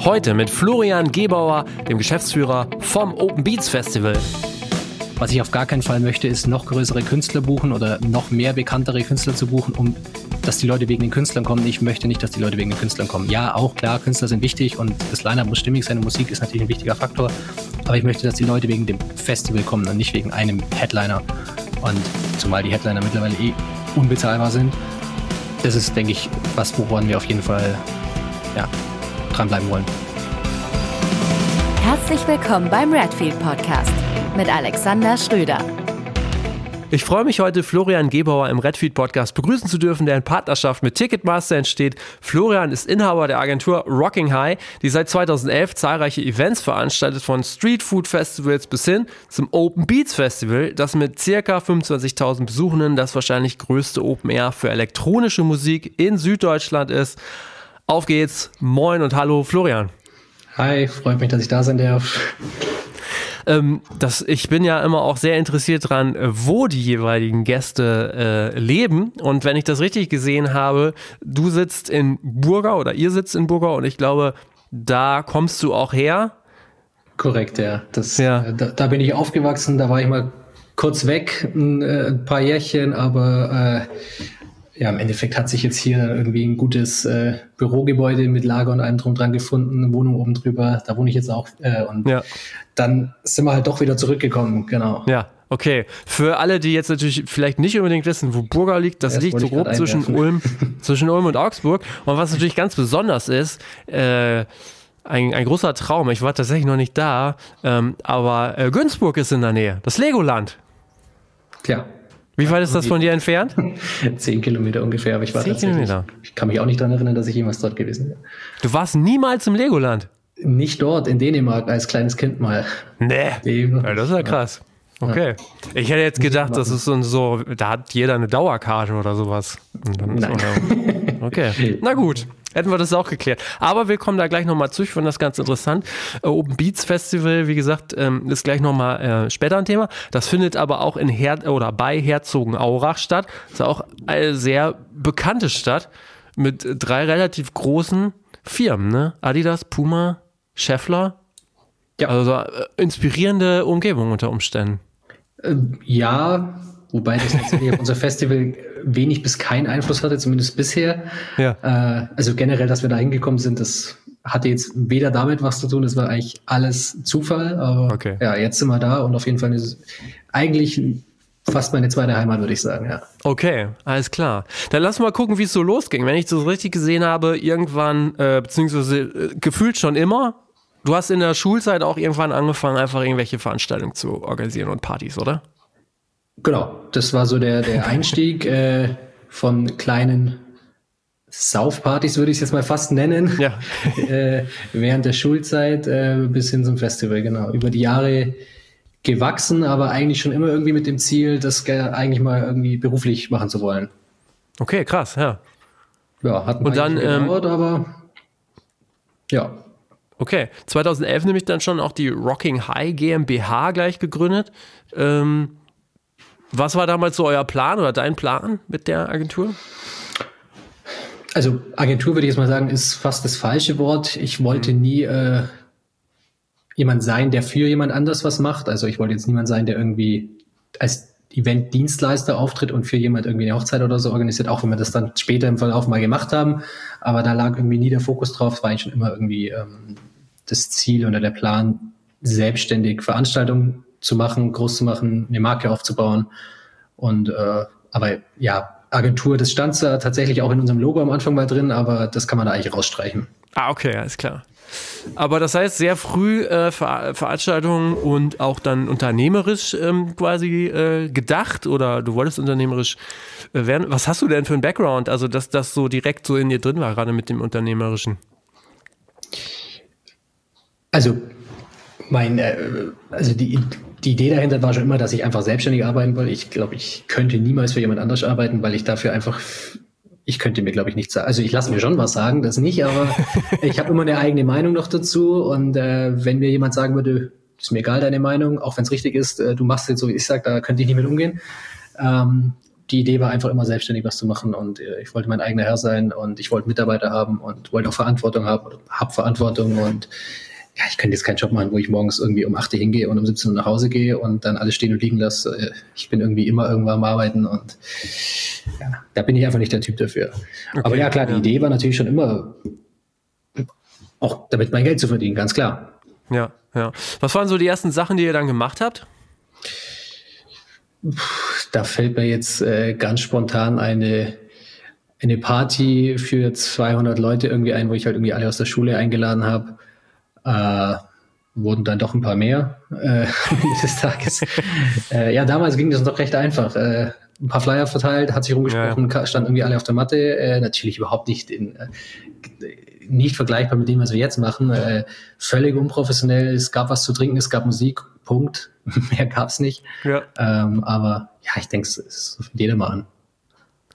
Heute mit Florian Gebauer, dem Geschäftsführer vom Open Beats Festival. Was ich auf gar keinen Fall möchte, ist noch größere Künstler buchen oder noch mehr bekanntere Künstler zu buchen, um dass die Leute wegen den Künstlern kommen. Ich möchte nicht, dass die Leute wegen den Künstlern kommen. Ja, auch klar, Künstler sind wichtig und das Line-Up muss stimmig sein. Musik ist natürlich ein wichtiger Faktor. Aber ich möchte, dass die Leute wegen dem Festival kommen und nicht wegen einem Headliner. Und zumal die Headliner mittlerweile eh unbezahlbar sind. Das ist, denke ich, was, woran wir auf jeden Fall ja, dranbleiben wollen. Herzlich willkommen beim Redfield Podcast mit Alexander Schröder. Ich freue mich heute, Florian Gebauer im Redfeed Podcast begrüßen zu dürfen, der in Partnerschaft mit Ticketmaster entsteht. Florian ist Inhaber der Agentur Rocking High, die seit 2011 zahlreiche Events veranstaltet, von Street Food Festivals bis hin zum Open Beats Festival, das mit circa 25.000 Besuchenden das wahrscheinlich größte Open Air für elektronische Musik in Süddeutschland ist. Auf geht's. Moin und hallo, Florian. Hi, freut mich, dass ich da sein darf. Ähm, das, ich bin ja immer auch sehr interessiert dran, wo die jeweiligen Gäste äh, leben. Und wenn ich das richtig gesehen habe, du sitzt in Burgau oder ihr sitzt in Burgau und ich glaube, da kommst du auch her. Korrekt, ja. Das, ja. Äh, da, da, bin ich aufgewachsen, da war ich mal kurz weg, ein, äh, ein paar Jährchen, aber äh, ja, im Endeffekt hat sich jetzt hier irgendwie ein gutes äh, Bürogebäude mit Lager und allem drum dran gefunden, eine Wohnung oben drüber, da wohne ich jetzt auch. Äh, und ja. dann sind wir halt doch wieder zurückgekommen, genau. Ja, okay. Für alle, die jetzt natürlich vielleicht nicht unbedingt wissen, wo Burger liegt, das, das liegt so grob zwischen Ulm, zwischen Ulm und Augsburg. Und was natürlich ganz besonders ist, äh, ein, ein großer Traum, ich war tatsächlich noch nicht da, ähm, aber äh, Günzburg ist in der Nähe, das Legoland. Klar. Wie weit ist das von dir entfernt? Zehn Kilometer ungefähr, aber ich war Zehn Kilometer. Ich kann mich auch nicht daran erinnern, dass ich jemals dort gewesen bin. Du warst niemals im Legoland? Nicht dort, in Dänemark, als kleines Kind mal. Nee. Ja, das ist ja krass. Okay. Ich hätte jetzt gedacht, das ist so, da hat jeder eine Dauerkarte oder sowas. Nein. Okay. Na gut hätten wir das auch geklärt. Aber wir kommen da gleich nochmal zu. Ich finde das ganz interessant. Äh, Open Beats Festival, wie gesagt, ähm, ist gleich nochmal äh, später ein Thema. Das findet aber auch in Her oder bei Herzogenaurach statt. Das ist auch eine sehr bekannte Stadt mit drei relativ großen Firmen, ne? Adidas, Puma, Scheffler. Ja. Also äh, inspirierende Umgebung unter Umständen. Ja, Wobei das tatsächlich auf unser Festival wenig bis keinen Einfluss hatte, zumindest bisher. Ja. Äh, also generell, dass wir da hingekommen sind, das hatte jetzt weder damit was zu tun, das war eigentlich alles Zufall. Aber okay. ja, jetzt sind wir da und auf jeden Fall ist es eigentlich fast meine zweite Heimat, würde ich sagen, ja. Okay, alles klar. Dann lass mal gucken, wie es so losging. Wenn ich das richtig gesehen habe, irgendwann, äh, beziehungsweise äh, gefühlt schon immer, du hast in der Schulzeit auch irgendwann angefangen, einfach irgendwelche Veranstaltungen zu organisieren und Partys, oder? Genau, das war so der, der Einstieg äh, von kleinen Saufpartys, würde ich es jetzt mal fast nennen, ja. äh, während der Schulzeit äh, bis hin zum Festival, genau. Über die Jahre gewachsen, aber eigentlich schon immer irgendwie mit dem Ziel, das eigentlich mal irgendwie beruflich machen zu wollen. Okay, krass, ja. Ja, hat Und dann, gedauert, ähm, aber ja. Okay, 2011 nämlich dann schon auch die Rocking High GmbH gleich gegründet. Ähm, was war damals so euer Plan oder dein Plan mit der Agentur? Also Agentur würde ich jetzt mal sagen, ist fast das falsche Wort. Ich wollte mhm. nie äh, jemand sein, der für jemand anders was macht. Also ich wollte jetzt niemand sein, der irgendwie als Event-Dienstleister auftritt und für jemand irgendwie eine Hochzeit oder so organisiert, auch wenn wir das dann später im Verlauf mal gemacht haben. Aber da lag irgendwie nie der Fokus drauf. Es war eigentlich schon immer irgendwie ähm, das Ziel oder der Plan, selbstständig Veranstaltungen zu machen, groß zu machen, eine Marke aufzubauen. Und äh, aber ja, Agentur, das stand da tatsächlich auch in unserem Logo am Anfang mal drin, aber das kann man da eigentlich rausstreichen. Ah, okay, alles klar. Aber das heißt, sehr früh äh, Ver Veranstaltungen und auch dann unternehmerisch ähm, quasi äh, gedacht oder du wolltest unternehmerisch äh, werden. Was hast du denn für einen Background? Also, dass das so direkt so in dir drin war, gerade mit dem Unternehmerischen? Also, mein, äh, also die, die Idee dahinter war schon immer, dass ich einfach selbstständig arbeiten wollte. Ich glaube, ich könnte niemals für jemand anders arbeiten, weil ich dafür einfach, ich könnte mir, glaube ich, nichts sagen. Also ich lasse mir schon was sagen, das nicht, aber ich habe immer eine eigene Meinung noch dazu. Und äh, wenn mir jemand sagen würde, ist mir egal deine Meinung, auch wenn es richtig ist, äh, du machst es jetzt so, wie ich sage, da könnte ich nicht mit umgehen. Ähm, die Idee war einfach immer selbstständig was zu machen und äh, ich wollte mein eigener Herr sein und ich wollte Mitarbeiter haben und wollte auch Verantwortung haben oder hab Verantwortung und ja, ich könnte jetzt keinen Job machen, wo ich morgens irgendwie um 8 Uhr hingehe und um 17 Uhr nach Hause gehe und dann alles stehen und liegen lasse. Äh, ich bin irgendwie immer irgendwann am Arbeiten und ja, da bin ich einfach nicht der Typ dafür. Okay, Aber ja, klar, die Idee war natürlich schon immer, auch damit mein Geld zu verdienen, ganz klar. Ja, ja. Was waren so die ersten Sachen, die ihr dann gemacht habt? Da fällt mir jetzt äh, ganz spontan eine, eine Party für 200 Leute irgendwie ein, wo ich halt irgendwie alle aus der Schule eingeladen habe äh, wurden dann doch ein paar mehr äh, des Tages. äh, ja, damals ging das noch recht einfach. Äh, ein paar Flyer verteilt, hat sich rumgesprochen, ja, ja. standen irgendwie alle auf der Matte. Äh, natürlich überhaupt nicht in, äh, nicht vergleichbar mit dem, was wir jetzt machen. Äh, völlig unprofessionell. Es gab was zu trinken, es gab Musik. Punkt. Mehr gab's nicht. Ja. Ähm, aber ja, ich denke, es, fängt jeder mal an.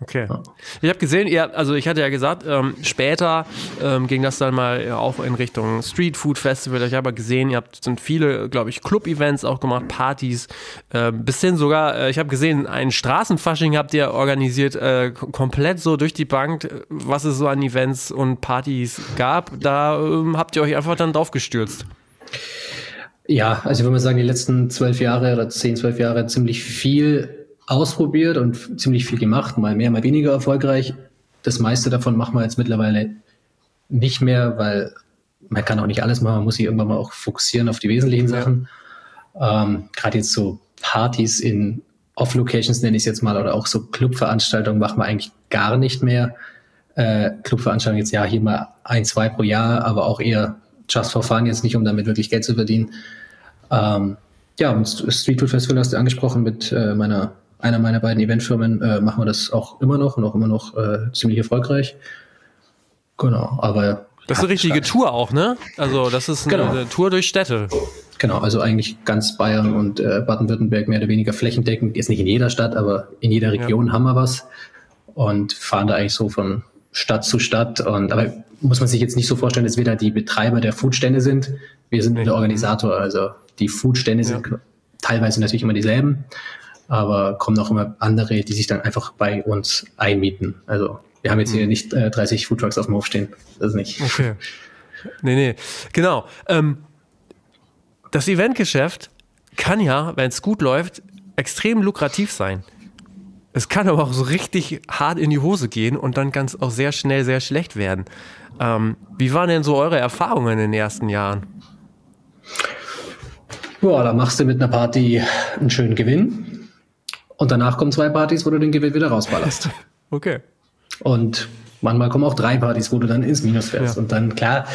Okay. Ja. Ich habe gesehen, ihr, also ich hatte ja gesagt, ähm, später ähm, ging das dann mal auch in Richtung Street Food Festival. Ich habe gesehen, ihr habt sind viele, glaube ich, Club-Events auch gemacht, Partys, äh, bis hin sogar, äh, ich habe gesehen, ein Straßenfasching habt ihr organisiert, äh, komplett so durch die Bank, was es so an Events und Partys gab. Da ähm, habt ihr euch einfach dann drauf gestürzt. Ja, also ich würde mal sagen, die letzten zwölf Jahre oder zehn, zwölf Jahre ziemlich viel ausprobiert und ziemlich viel gemacht, mal mehr, mal weniger erfolgreich. Das meiste davon machen wir jetzt mittlerweile nicht mehr, weil man kann auch nicht alles machen, man muss sich irgendwann mal auch fokussieren auf die wesentlichen Sachen. Ähm, Gerade jetzt so Partys in Off-Locations nenne ich es jetzt mal oder auch so Clubveranstaltungen machen wir eigentlich gar nicht mehr. Äh, Clubveranstaltungen jetzt ja hier mal ein, zwei pro Jahr, aber auch eher just for fun, jetzt nicht um damit wirklich Geld zu verdienen. Ähm, ja, und Street Food Festival hast du angesprochen mit äh, meiner einer meiner beiden Eventfirmen äh, machen wir das auch immer noch und auch immer noch äh, ziemlich erfolgreich. Genau, aber. Das ist eine richtige Tour auch, ne? Also, das ist eine, genau. eine Tour durch Städte. Genau, also eigentlich ganz Bayern und äh, Baden-Württemberg mehr oder weniger flächendeckend. Jetzt nicht in jeder Stadt, aber in jeder Region ja. haben wir was und fahren da eigentlich so von Stadt zu Stadt. Und aber muss man sich jetzt nicht so vorstellen, dass wir da die Betreiber der Foodstände sind. Wir sind nee. der Organisator. Also die Foodstände ja. sind teilweise natürlich immer dieselben, aber kommen auch immer andere, die sich dann einfach bei uns einmieten. Also wir haben jetzt hier mhm. nicht äh, 30 Foodtrucks auf dem Hof stehen. Das ist nicht. Okay. Nee, nee. Genau. Ähm, das Eventgeschäft kann ja, wenn es gut läuft, extrem lukrativ sein. Es kann aber auch so richtig hart in die Hose gehen und dann kann es auch sehr schnell sehr schlecht werden. Ähm, wie waren denn so eure Erfahrungen in den ersten Jahren? Ja, da machst du mit einer Party einen schönen Gewinn. Und danach kommen zwei Partys, wo du den Gewinn wieder rausballerst. okay. Und manchmal kommen auch drei Partys, wo du dann ins Minus fährst. Ja. Und dann, klar,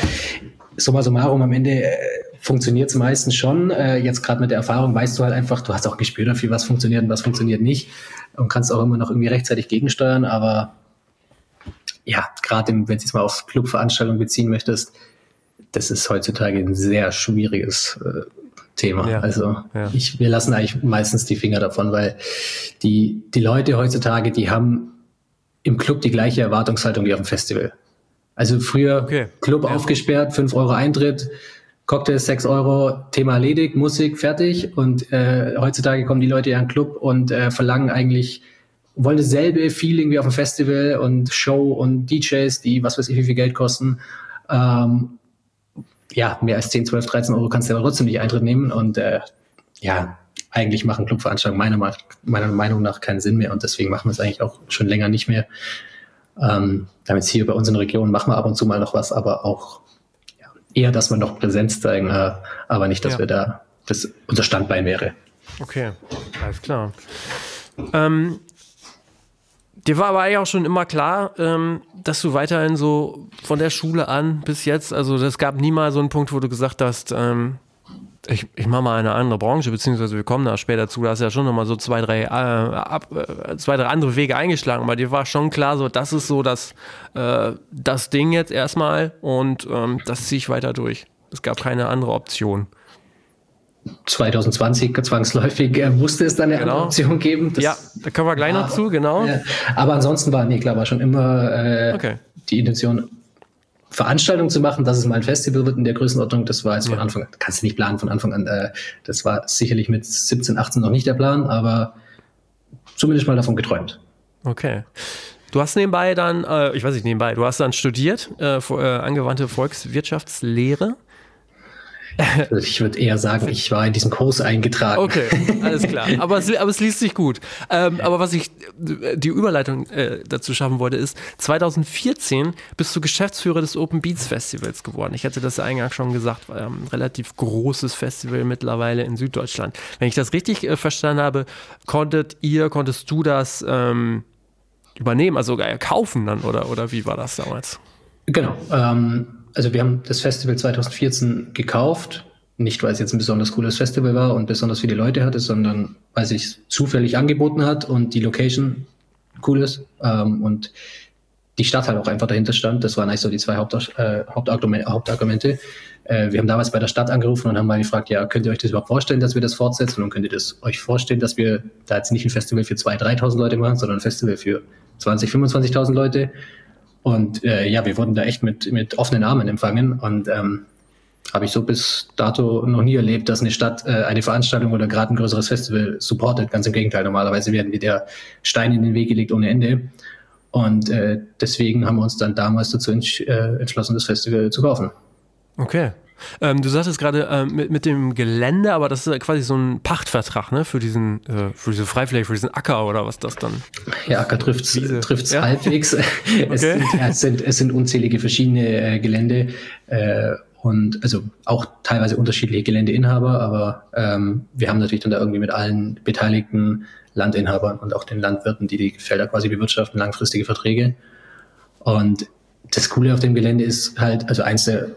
summa summarum, am Ende äh, funktioniert es meistens schon. Äh, jetzt gerade mit der Erfahrung weißt du halt einfach, du hast auch ein Gespür dafür, was funktioniert und was funktioniert nicht. Und kannst auch immer noch irgendwie rechtzeitig gegensteuern. Aber ja, gerade wenn du jetzt mal auf Clubveranstaltungen beziehen möchtest, das ist heutzutage ein sehr schwieriges äh, Thema. Ja, also ja. Ich, wir lassen eigentlich meistens die Finger davon, weil die, die Leute heutzutage, die haben im Club die gleiche Erwartungshaltung wie auf dem Festival. Also früher okay. Club ja. aufgesperrt, fünf Euro Eintritt, Cocktails sechs Euro, Thema erledigt, Musik fertig. Und äh, heutzutage kommen die Leute ja in den Club und äh, verlangen eigentlich, wollen dasselbe Feeling wie auf dem Festival und Show und DJs, die was weiß ich wie viel Geld kosten. Ähm, ja, mehr als 10, 12, 13 Euro kannst du aber trotzdem nicht Eintritt nehmen. Und äh, ja, eigentlich machen Clubveranstaltungen meiner, meiner Meinung nach keinen Sinn mehr. Und deswegen machen wir es eigentlich auch schon länger nicht mehr. Ähm, damit hier bei uns in der Region machen wir ab und zu mal noch was, aber auch ja, eher, dass wir noch Präsenz zeigen, äh, aber nicht, dass ja. wir da, das unser Standbein wäre. Okay, alles klar. Ähm, Dir war aber eigentlich auch schon immer klar, ähm, dass du weiterhin so von der Schule an bis jetzt, also es gab nie mal so einen Punkt, wo du gesagt hast, ähm, ich, ich mache mal eine andere Branche, beziehungsweise wir kommen da später zu, da hast ja schon nochmal so zwei, drei, äh, ab, äh, zwei, drei andere Wege eingeschlagen, aber dir war schon klar, so das ist so das, äh, das Ding jetzt erstmal und ähm, das ziehe ich weiter durch. Es gab keine andere Option. 2020 zwangsläufig äh, musste es dann eine genau. Option geben. Das ja, da kommen wir gleich war, noch zu, genau. Ja, aber ansonsten war, nee, klar, war schon immer äh, okay. die Intention, Veranstaltung zu machen, dass es mal ein Festival wird in der Größenordnung, das war jetzt von Anfang an, kannst du nicht planen von Anfang an, äh, das war sicherlich mit 17, 18 noch nicht der Plan, aber zumindest mal davon geträumt. Okay. Du hast nebenbei dann, äh, ich weiß nicht nebenbei, du hast dann studiert, äh, äh, angewandte Volkswirtschaftslehre. Also ich würde eher sagen, ich war in diesen Kurs eingetragen. Okay, alles klar. Aber es, aber es liest sich gut. Ähm, aber was ich, die Überleitung äh, dazu schaffen wollte, ist, 2014 bist du Geschäftsführer des Open Beats Festivals geworden. Ich hatte das eingangs schon gesagt, war ein relativ großes Festival mittlerweile in Süddeutschland. Wenn ich das richtig äh, verstanden habe, konntet ihr, konntest du das ähm, übernehmen, also sogar kaufen dann, oder, oder wie war das damals? Genau. Ähm also wir haben das Festival 2014 gekauft, nicht weil es jetzt ein besonders cooles Festival war und besonders viele Leute hatte, sondern weil es sich zufällig angeboten hat und die Location cool ist ähm, und die Stadt halt auch einfach dahinter stand. Das waren eigentlich so die zwei Haupt, äh, Hauptargumente. Hauptargumente. Äh, wir haben damals bei der Stadt angerufen und haben mal gefragt, ja, könnt ihr euch das überhaupt vorstellen, dass wir das fortsetzen? Und könnt ihr das euch vorstellen, dass wir da jetzt nicht ein Festival für 2.000, 3.000 Leute machen, sondern ein Festival für 20.000, 25.000 Leute? Und äh, ja, wir wurden da echt mit, mit offenen Armen empfangen und ähm, habe ich so bis dato noch nie erlebt, dass eine Stadt äh, eine Veranstaltung oder gerade ein größeres Festival supportet. Ganz im Gegenteil, normalerweise werden wir der Stein in den Weg gelegt ohne Ende. Und äh, deswegen haben wir uns dann damals dazu entsch äh, entschlossen, das Festival zu kaufen. Okay. Ähm, du sagtest gerade äh, mit, mit dem Gelände, aber das ist quasi so ein Pachtvertrag, ne? Für diesen, äh, für diese Freifläche, für diesen Acker oder was das dann? Ja, Acker trifft es ja? halbwegs. okay. es, sind, ja, es, sind, es sind unzählige verschiedene äh, Gelände äh, und also auch teilweise unterschiedliche Geländeinhaber, aber ähm, wir haben natürlich dann da irgendwie mit allen beteiligten Landinhabern und auch den Landwirten, die die Felder quasi bewirtschaften, langfristige Verträge. Und das Coole auf dem Gelände ist halt, also eins der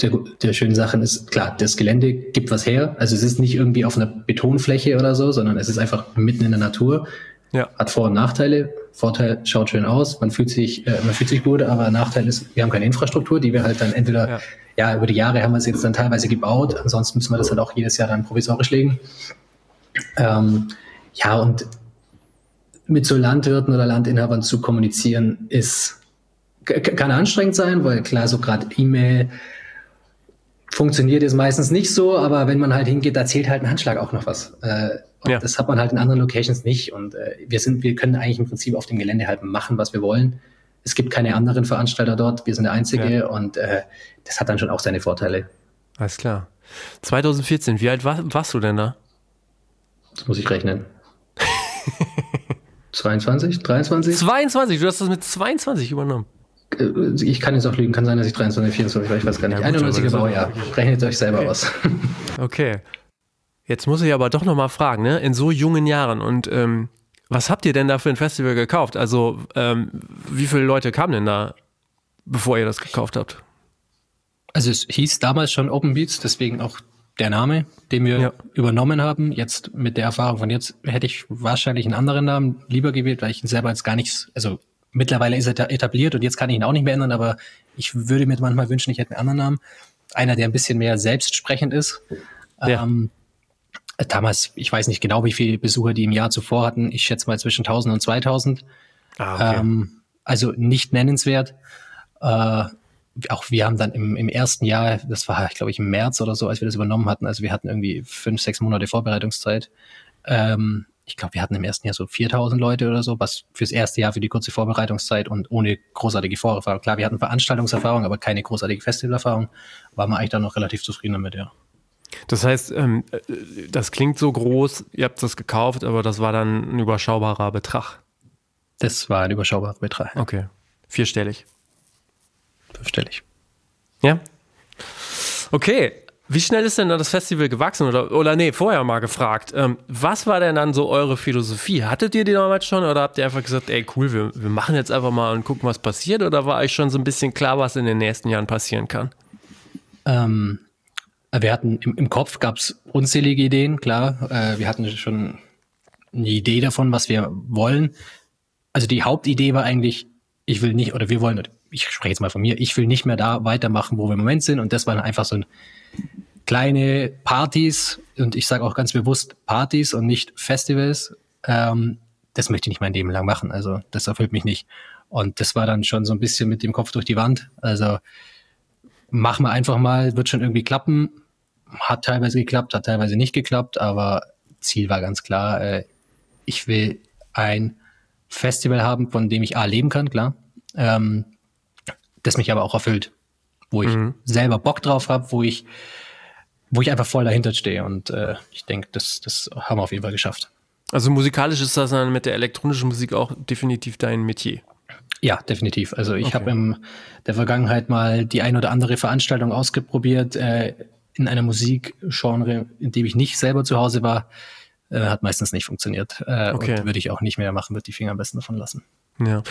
der, der schönen Sachen ist, klar, das Gelände gibt was her. Also es ist nicht irgendwie auf einer Betonfläche oder so, sondern es ist einfach mitten in der Natur. Ja. Hat Vor- und Nachteile. Vorteil schaut schön aus, man fühlt sich, äh, man fühlt sich gut, aber Nachteil ist, wir haben keine Infrastruktur, die wir halt dann entweder, ja, ja über die Jahre haben wir es jetzt dann teilweise gebaut, ansonsten müssen wir das halt auch jedes Jahr dann provisorisch legen. Ähm, ja, und mit so Landwirten oder Landinhabern zu kommunizieren ist, kann anstrengend sein, weil klar, so gerade E-Mail, funktioniert es meistens nicht so, aber wenn man halt hingeht, da zählt halt ein Handschlag auch noch was. Äh, ja. Das hat man halt in anderen Locations nicht. Und äh, wir sind, wir können eigentlich im Prinzip auf dem Gelände halt machen, was wir wollen. Es gibt keine anderen Veranstalter dort. Wir sind der einzige ja. und äh, das hat dann schon auch seine Vorteile. Alles klar. 2014, wie alt war, warst du denn da? Das muss ich rechnen. 22, 23? 22, du hast das mit 22 übernommen. Äh, ich kann jetzt auch lügen, kann sein, dass ich 23, 24 war, ich weiß gar nicht. Ja, 91er Baujahr. Rechnet euch selber okay. aus. Okay. Jetzt muss ich aber doch nochmal fragen, ne? In so jungen Jahren und ähm, was habt ihr denn da für ein Festival gekauft? Also, ähm, wie viele Leute kamen denn da, bevor ihr das gekauft habt? Also, es hieß damals schon Open Beats, deswegen auch der Name, den wir ja. übernommen haben. Jetzt mit der Erfahrung von jetzt hätte ich wahrscheinlich einen anderen Namen lieber gewählt, weil ich ihn selber jetzt gar nichts, also mittlerweile ist er etabliert und jetzt kann ich ihn auch nicht mehr ändern, aber ich würde mir manchmal wünschen, ich hätte einen anderen Namen. Einer, der ein bisschen mehr selbstsprechend ist. Ja. Ähm, damals, ich weiß nicht genau, wie viele Besucher die im Jahr zuvor hatten. Ich schätze mal zwischen 1000 und 2000. Ah, okay. ähm, also nicht nennenswert. Äh, auch wir haben dann im, im ersten Jahr, das war, ich glaube ich, im März oder so, als wir das übernommen hatten, also wir hatten irgendwie fünf, sechs Monate Vorbereitungszeit, ähm, ich glaube, wir hatten im ersten Jahr so 4000 Leute oder so, was fürs erste Jahr für die kurze Vorbereitungszeit und ohne großartige Vorerfahrung. Klar, wir hatten Veranstaltungserfahrung, aber keine großartige Festivalerfahrung. War man eigentlich dann noch relativ zufrieden damit, ja. Das heißt, ähm, das klingt so groß, ihr habt das gekauft, aber das war dann ein überschaubarer Betrag. Das war ein überschaubarer Betrag. Okay. Vierstellig. Fünfstellig. Ja. Okay, wie schnell ist denn da das Festival gewachsen? Oder, oder nee, vorher mal gefragt. Ähm, was war denn dann so eure Philosophie? Hattet ihr die damals schon oder habt ihr einfach gesagt, ey cool, wir, wir machen jetzt einfach mal und gucken, was passiert? Oder war euch schon so ein bisschen klar, was in den nächsten Jahren passieren kann? Ähm, wir hatten im, im Kopf gab es unzählige Ideen, klar. Äh, wir hatten schon eine Idee davon, was wir wollen. Also die Hauptidee war eigentlich, ich will nicht, oder wir wollen, ich spreche jetzt mal von mir, ich will nicht mehr da weitermachen, wo wir im Moment sind. Und das war einfach so ein kleine Partys, und ich sage auch ganz bewusst Partys und nicht Festivals, ähm, das möchte ich nicht mein Leben lang machen. Also das erfüllt mich nicht. Und das war dann schon so ein bisschen mit dem Kopf durch die Wand. Also machen wir einfach mal, wird schon irgendwie klappen. Hat teilweise geklappt, hat teilweise nicht geklappt, aber Ziel war ganz klar, äh, ich will ein Festival haben, von dem ich A leben kann, klar. Ähm, das mich aber auch erfüllt. Wo ich mhm. selber Bock drauf habe, wo ich, wo ich einfach voll dahinter stehe. Und äh, ich denke, das, das haben wir auf jeden Fall geschafft. Also musikalisch ist das dann mit der elektronischen Musik auch definitiv dein Metier. Ja, definitiv. Also ich okay. habe in der Vergangenheit mal die ein oder andere Veranstaltung ausgeprobiert äh, in einer Musikgenre, in dem ich nicht selber zu Hause war. Äh, hat meistens nicht funktioniert. Äh, okay. Würde ich auch nicht mehr machen, würde die Finger am besten davon lassen. Ja.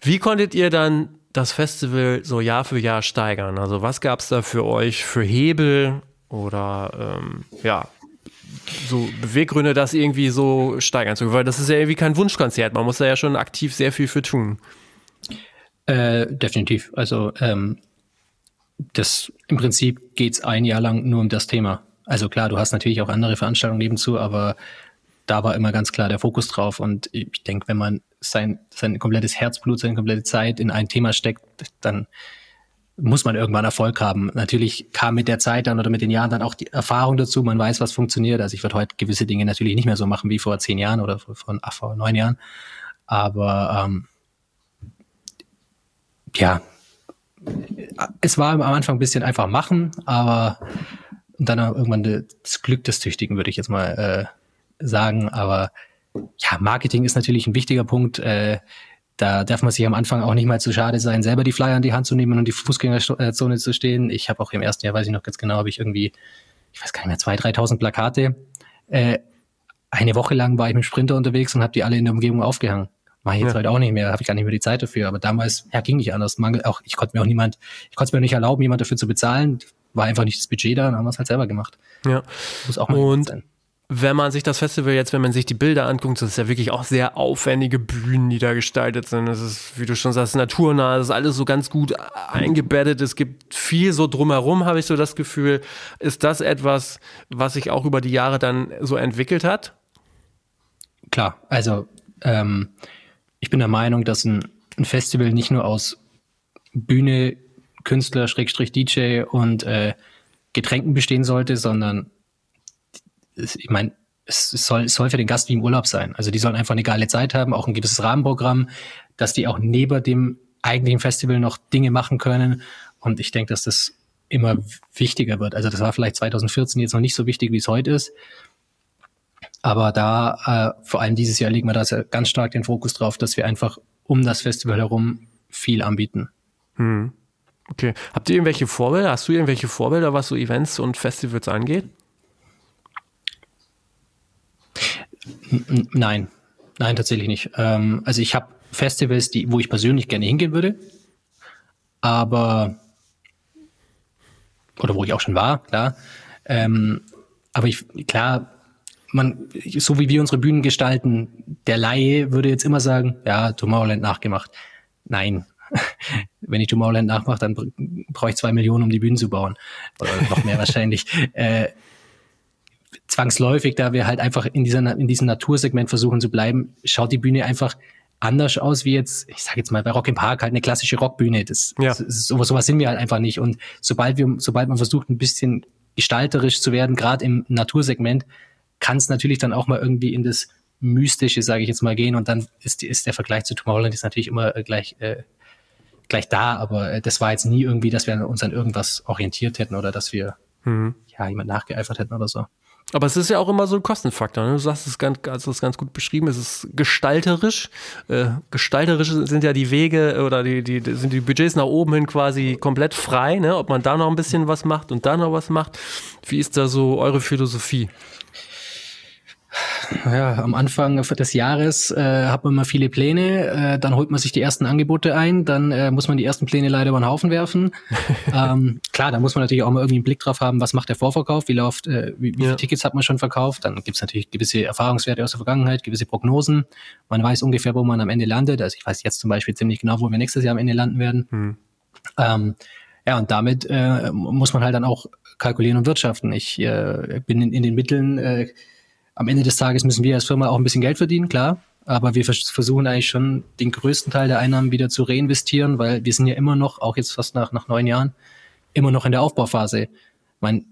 Wie konntet ihr dann das Festival so Jahr für Jahr steigern? Also was gab es da für euch für Hebel oder ähm, ja, so Beweggründe, das irgendwie so steigern zu können? Weil das ist ja irgendwie kein Wunschkonzert. Man muss da ja schon aktiv sehr viel für tun. Äh, definitiv. Also ähm, das im Prinzip geht es ein Jahr lang nur um das Thema. Also klar, du hast natürlich auch andere Veranstaltungen nebenzu, aber da war immer ganz klar der Fokus drauf. Und ich denke, wenn man sein, sein komplettes Herzblut, seine komplette Zeit in ein Thema steckt, dann muss man irgendwann Erfolg haben. Natürlich kam mit der Zeit dann oder mit den Jahren dann auch die Erfahrung dazu. Man weiß, was funktioniert. Also ich würde heute gewisse Dinge natürlich nicht mehr so machen wie vor zehn Jahren oder vor, vor neun Jahren. Aber ähm, ja, es war am Anfang ein bisschen einfach machen, aber dann irgendwann das Glück des Tüchtigen, würde ich jetzt mal äh, sagen. Aber ja, Marketing ist natürlich ein wichtiger Punkt. Äh, da darf man sich am Anfang auch nicht mal zu schade sein, selber die Flyer in die Hand zu nehmen und die Fußgängerzone zu stehen. Ich habe auch im ersten Jahr, weiß ich noch ganz genau, habe ich irgendwie, ich weiß gar nicht mehr, 2.000, 3.000 Plakate. Äh, eine Woche lang war ich mit dem Sprinter unterwegs und habe die alle in der Umgebung aufgehangen. Mache ich jetzt ja. heute auch nicht mehr, habe ich gar nicht mehr die Zeit dafür. Aber damals, ja, ging nicht anders. Mangel, auch ich konnte mir auch niemand, ich konnte mir nicht erlauben, jemand dafür zu bezahlen war einfach nicht das Budget da, dann haben wir es halt selber gemacht. Ja. Muss auch mal und sein. Wenn man sich das Festival jetzt, wenn man sich die Bilder anguckt, das ist ja wirklich auch sehr aufwendige Bühnen, die da gestaltet sind. Das ist, wie du schon sagst, naturnah, das ist alles so ganz gut eingebettet. Es gibt viel so drumherum, habe ich so das Gefühl. Ist das etwas, was sich auch über die Jahre dann so entwickelt hat? Klar, also ähm, ich bin der Meinung, dass ein, ein Festival nicht nur aus Bühne, Künstler, Schrägstrich DJ und äh, Getränken bestehen sollte, sondern ich meine, es soll, es soll für den Gast wie im Urlaub sein. Also die sollen einfach eine geile Zeit haben, auch ein gewisses Rahmenprogramm, dass die auch neben dem eigentlichen Festival noch Dinge machen können. Und ich denke, dass das immer wichtiger wird. Also das war vielleicht 2014 jetzt noch nicht so wichtig, wie es heute ist. Aber da, äh, vor allem dieses Jahr, legen wir da ganz stark den Fokus drauf, dass wir einfach um das Festival herum viel anbieten. Hm. Okay. Habt ihr irgendwelche Vorbilder? Hast du irgendwelche Vorbilder, was so Events und Festivals angeht? Nein, nein, tatsächlich nicht. Ähm, also ich habe Festivals, die, wo ich persönlich gerne hingehen würde, aber oder wo ich auch schon war, klar. Ähm, aber ich, klar, man, so wie wir unsere Bühnen gestalten, der Laie würde jetzt immer sagen, ja, Tomorrowland nachgemacht. Nein, wenn ich Tomorrowland nachmache, dann brauche ich zwei Millionen, um die Bühnen zu bauen. Oder noch mehr wahrscheinlich. Äh, zwangsläufig, da wir halt einfach in, dieser, in diesem Natursegment versuchen zu bleiben, schaut die Bühne einfach anders aus wie jetzt, ich sage jetzt mal bei Rock im Park halt eine klassische Rockbühne. Das, ja. das ist, sowas, sowas sind wir halt einfach nicht. Und sobald wir, sobald man versucht, ein bisschen gestalterisch zu werden, gerade im Natursegment, kann es natürlich dann auch mal irgendwie in das Mystische, sage ich jetzt mal, gehen. Und dann ist, ist der Vergleich zu Tomorrowland ist natürlich immer äh, gleich äh, gleich da, aber äh, das war jetzt nie irgendwie, dass wir uns an irgendwas orientiert hätten oder dass wir mhm. ja jemand nachgeeifert hätten oder so. Aber es ist ja auch immer so ein Kostenfaktor. Ne? Du sagst es ganz, also es ganz gut beschrieben. Es ist gestalterisch. Äh, gestalterisch sind ja die Wege oder die, die, sind die Budgets nach oben hin quasi komplett frei. Ne? Ob man da noch ein bisschen was macht und da noch was macht. Wie ist da so eure Philosophie? Ja, am Anfang des Jahres äh, hat man mal viele Pläne, äh, dann holt man sich die ersten Angebote ein, dann äh, muss man die ersten Pläne leider über den Haufen werfen. ähm, klar, da muss man natürlich auch mal irgendwie einen Blick drauf haben, was macht der Vorverkauf, wie läuft, äh, wie, wie ja. viele Tickets hat man schon verkauft, dann gibt's natürlich gewisse Erfahrungswerte aus der Vergangenheit, gewisse Prognosen. Man weiß ungefähr, wo man am Ende landet. Also ich weiß jetzt zum Beispiel ziemlich genau, wo wir nächstes Jahr am Ende landen werden. Hm. Ähm, ja, und damit äh, muss man halt dann auch kalkulieren und wirtschaften. Ich äh, bin in, in den Mitteln äh, am Ende des Tages müssen wir als Firma auch ein bisschen Geld verdienen, klar. Aber wir versuchen eigentlich schon, den größten Teil der Einnahmen wieder zu reinvestieren, weil wir sind ja immer noch, auch jetzt fast nach, nach neun Jahren, immer noch in der Aufbauphase. Ich meine,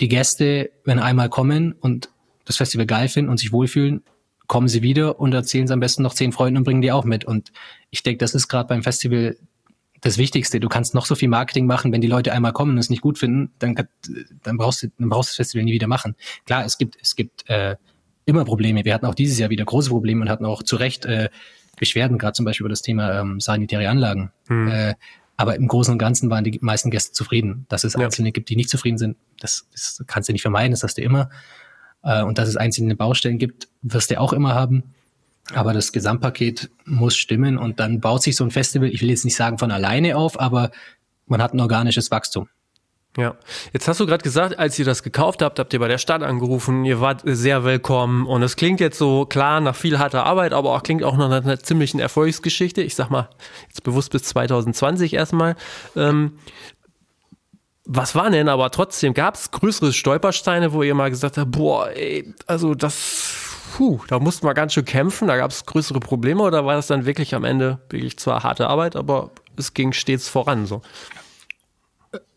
die Gäste, wenn einmal kommen und das Festival geil finden und sich wohlfühlen, kommen sie wieder und erzählen es am besten noch zehn Freunden und bringen die auch mit. Und ich denke, das ist gerade beim Festival das Wichtigste. Du kannst noch so viel Marketing machen, wenn die Leute einmal kommen und es nicht gut finden, dann, dann brauchst du, dann brauchst du das Festival nie wieder machen. Klar, es gibt, es gibt äh, immer Probleme. Wir hatten auch dieses Jahr wieder große Probleme und hatten auch zu Recht äh, Beschwerden, gerade zum Beispiel über das Thema ähm, sanitäre Anlagen. Hm. Äh, aber im Großen und Ganzen waren die meisten Gäste zufrieden. Dass es ja. Einzelne gibt, die nicht zufrieden sind, das, das kannst du nicht vermeiden, das hast du immer. Äh, und dass es einzelne Baustellen gibt, wirst du auch immer haben. Aber das Gesamtpaket muss stimmen und dann baut sich so ein Festival, ich will jetzt nicht sagen von alleine auf, aber man hat ein organisches Wachstum. Ja, jetzt hast du gerade gesagt, als ihr das gekauft habt, habt ihr bei der Stadt angerufen, ihr wart sehr willkommen und es klingt jetzt so klar nach viel harter Arbeit, aber auch klingt auch nach einer ziemlichen Erfolgsgeschichte. Ich sag mal, jetzt bewusst bis 2020 erstmal. Ähm, was waren denn aber trotzdem, gab es größere Stolpersteine, wo ihr mal gesagt habt, boah, ey, also das, puh, da mussten wir ganz schön kämpfen, da gab es größere Probleme oder war das dann wirklich am Ende wirklich zwar harte Arbeit, aber es ging stets voran so?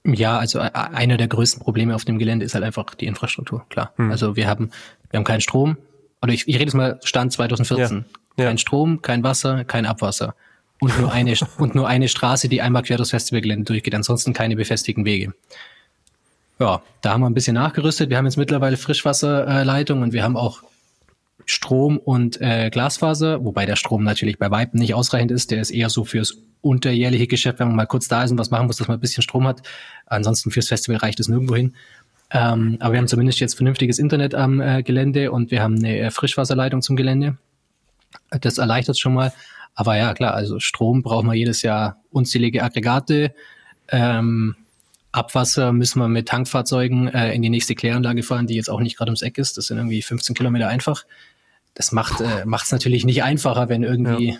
Ja, also äh, einer der größten Probleme auf dem Gelände ist halt einfach die Infrastruktur, klar. Hm. Also wir haben, wir haben keinen Strom. Oder ich, ich rede jetzt mal Stand 2014. Ja. Ja. Kein Strom, kein Wasser, kein Abwasser. Und nur eine, und nur eine Straße, die einmal quer durchs Festivalgelände durchgeht. Ansonsten keine befestigten Wege. Ja, da haben wir ein bisschen nachgerüstet. Wir haben jetzt mittlerweile Frischwasserleitung und wir haben auch Strom und äh, Glasfaser, wobei der Strom natürlich bei Weitem nicht ausreichend ist. Der ist eher so fürs unterjährliche Geschäft, wenn man mal kurz da ist und was machen muss, dass man ein bisschen Strom hat. Ansonsten fürs Festival reicht es nirgendwo hin. Ähm, aber wir haben zumindest jetzt vernünftiges Internet am äh, Gelände und wir haben eine äh, Frischwasserleitung zum Gelände. Das erleichtert schon mal. Aber ja, klar, also Strom brauchen wir jedes Jahr unzählige Aggregate. Ähm, Abwasser müssen wir mit Tankfahrzeugen äh, in die nächste Kläranlage fahren, die jetzt auch nicht gerade ums Eck ist. Das sind irgendwie 15 Kilometer einfach. Das macht äh, es natürlich nicht einfacher, wenn irgendwie ja.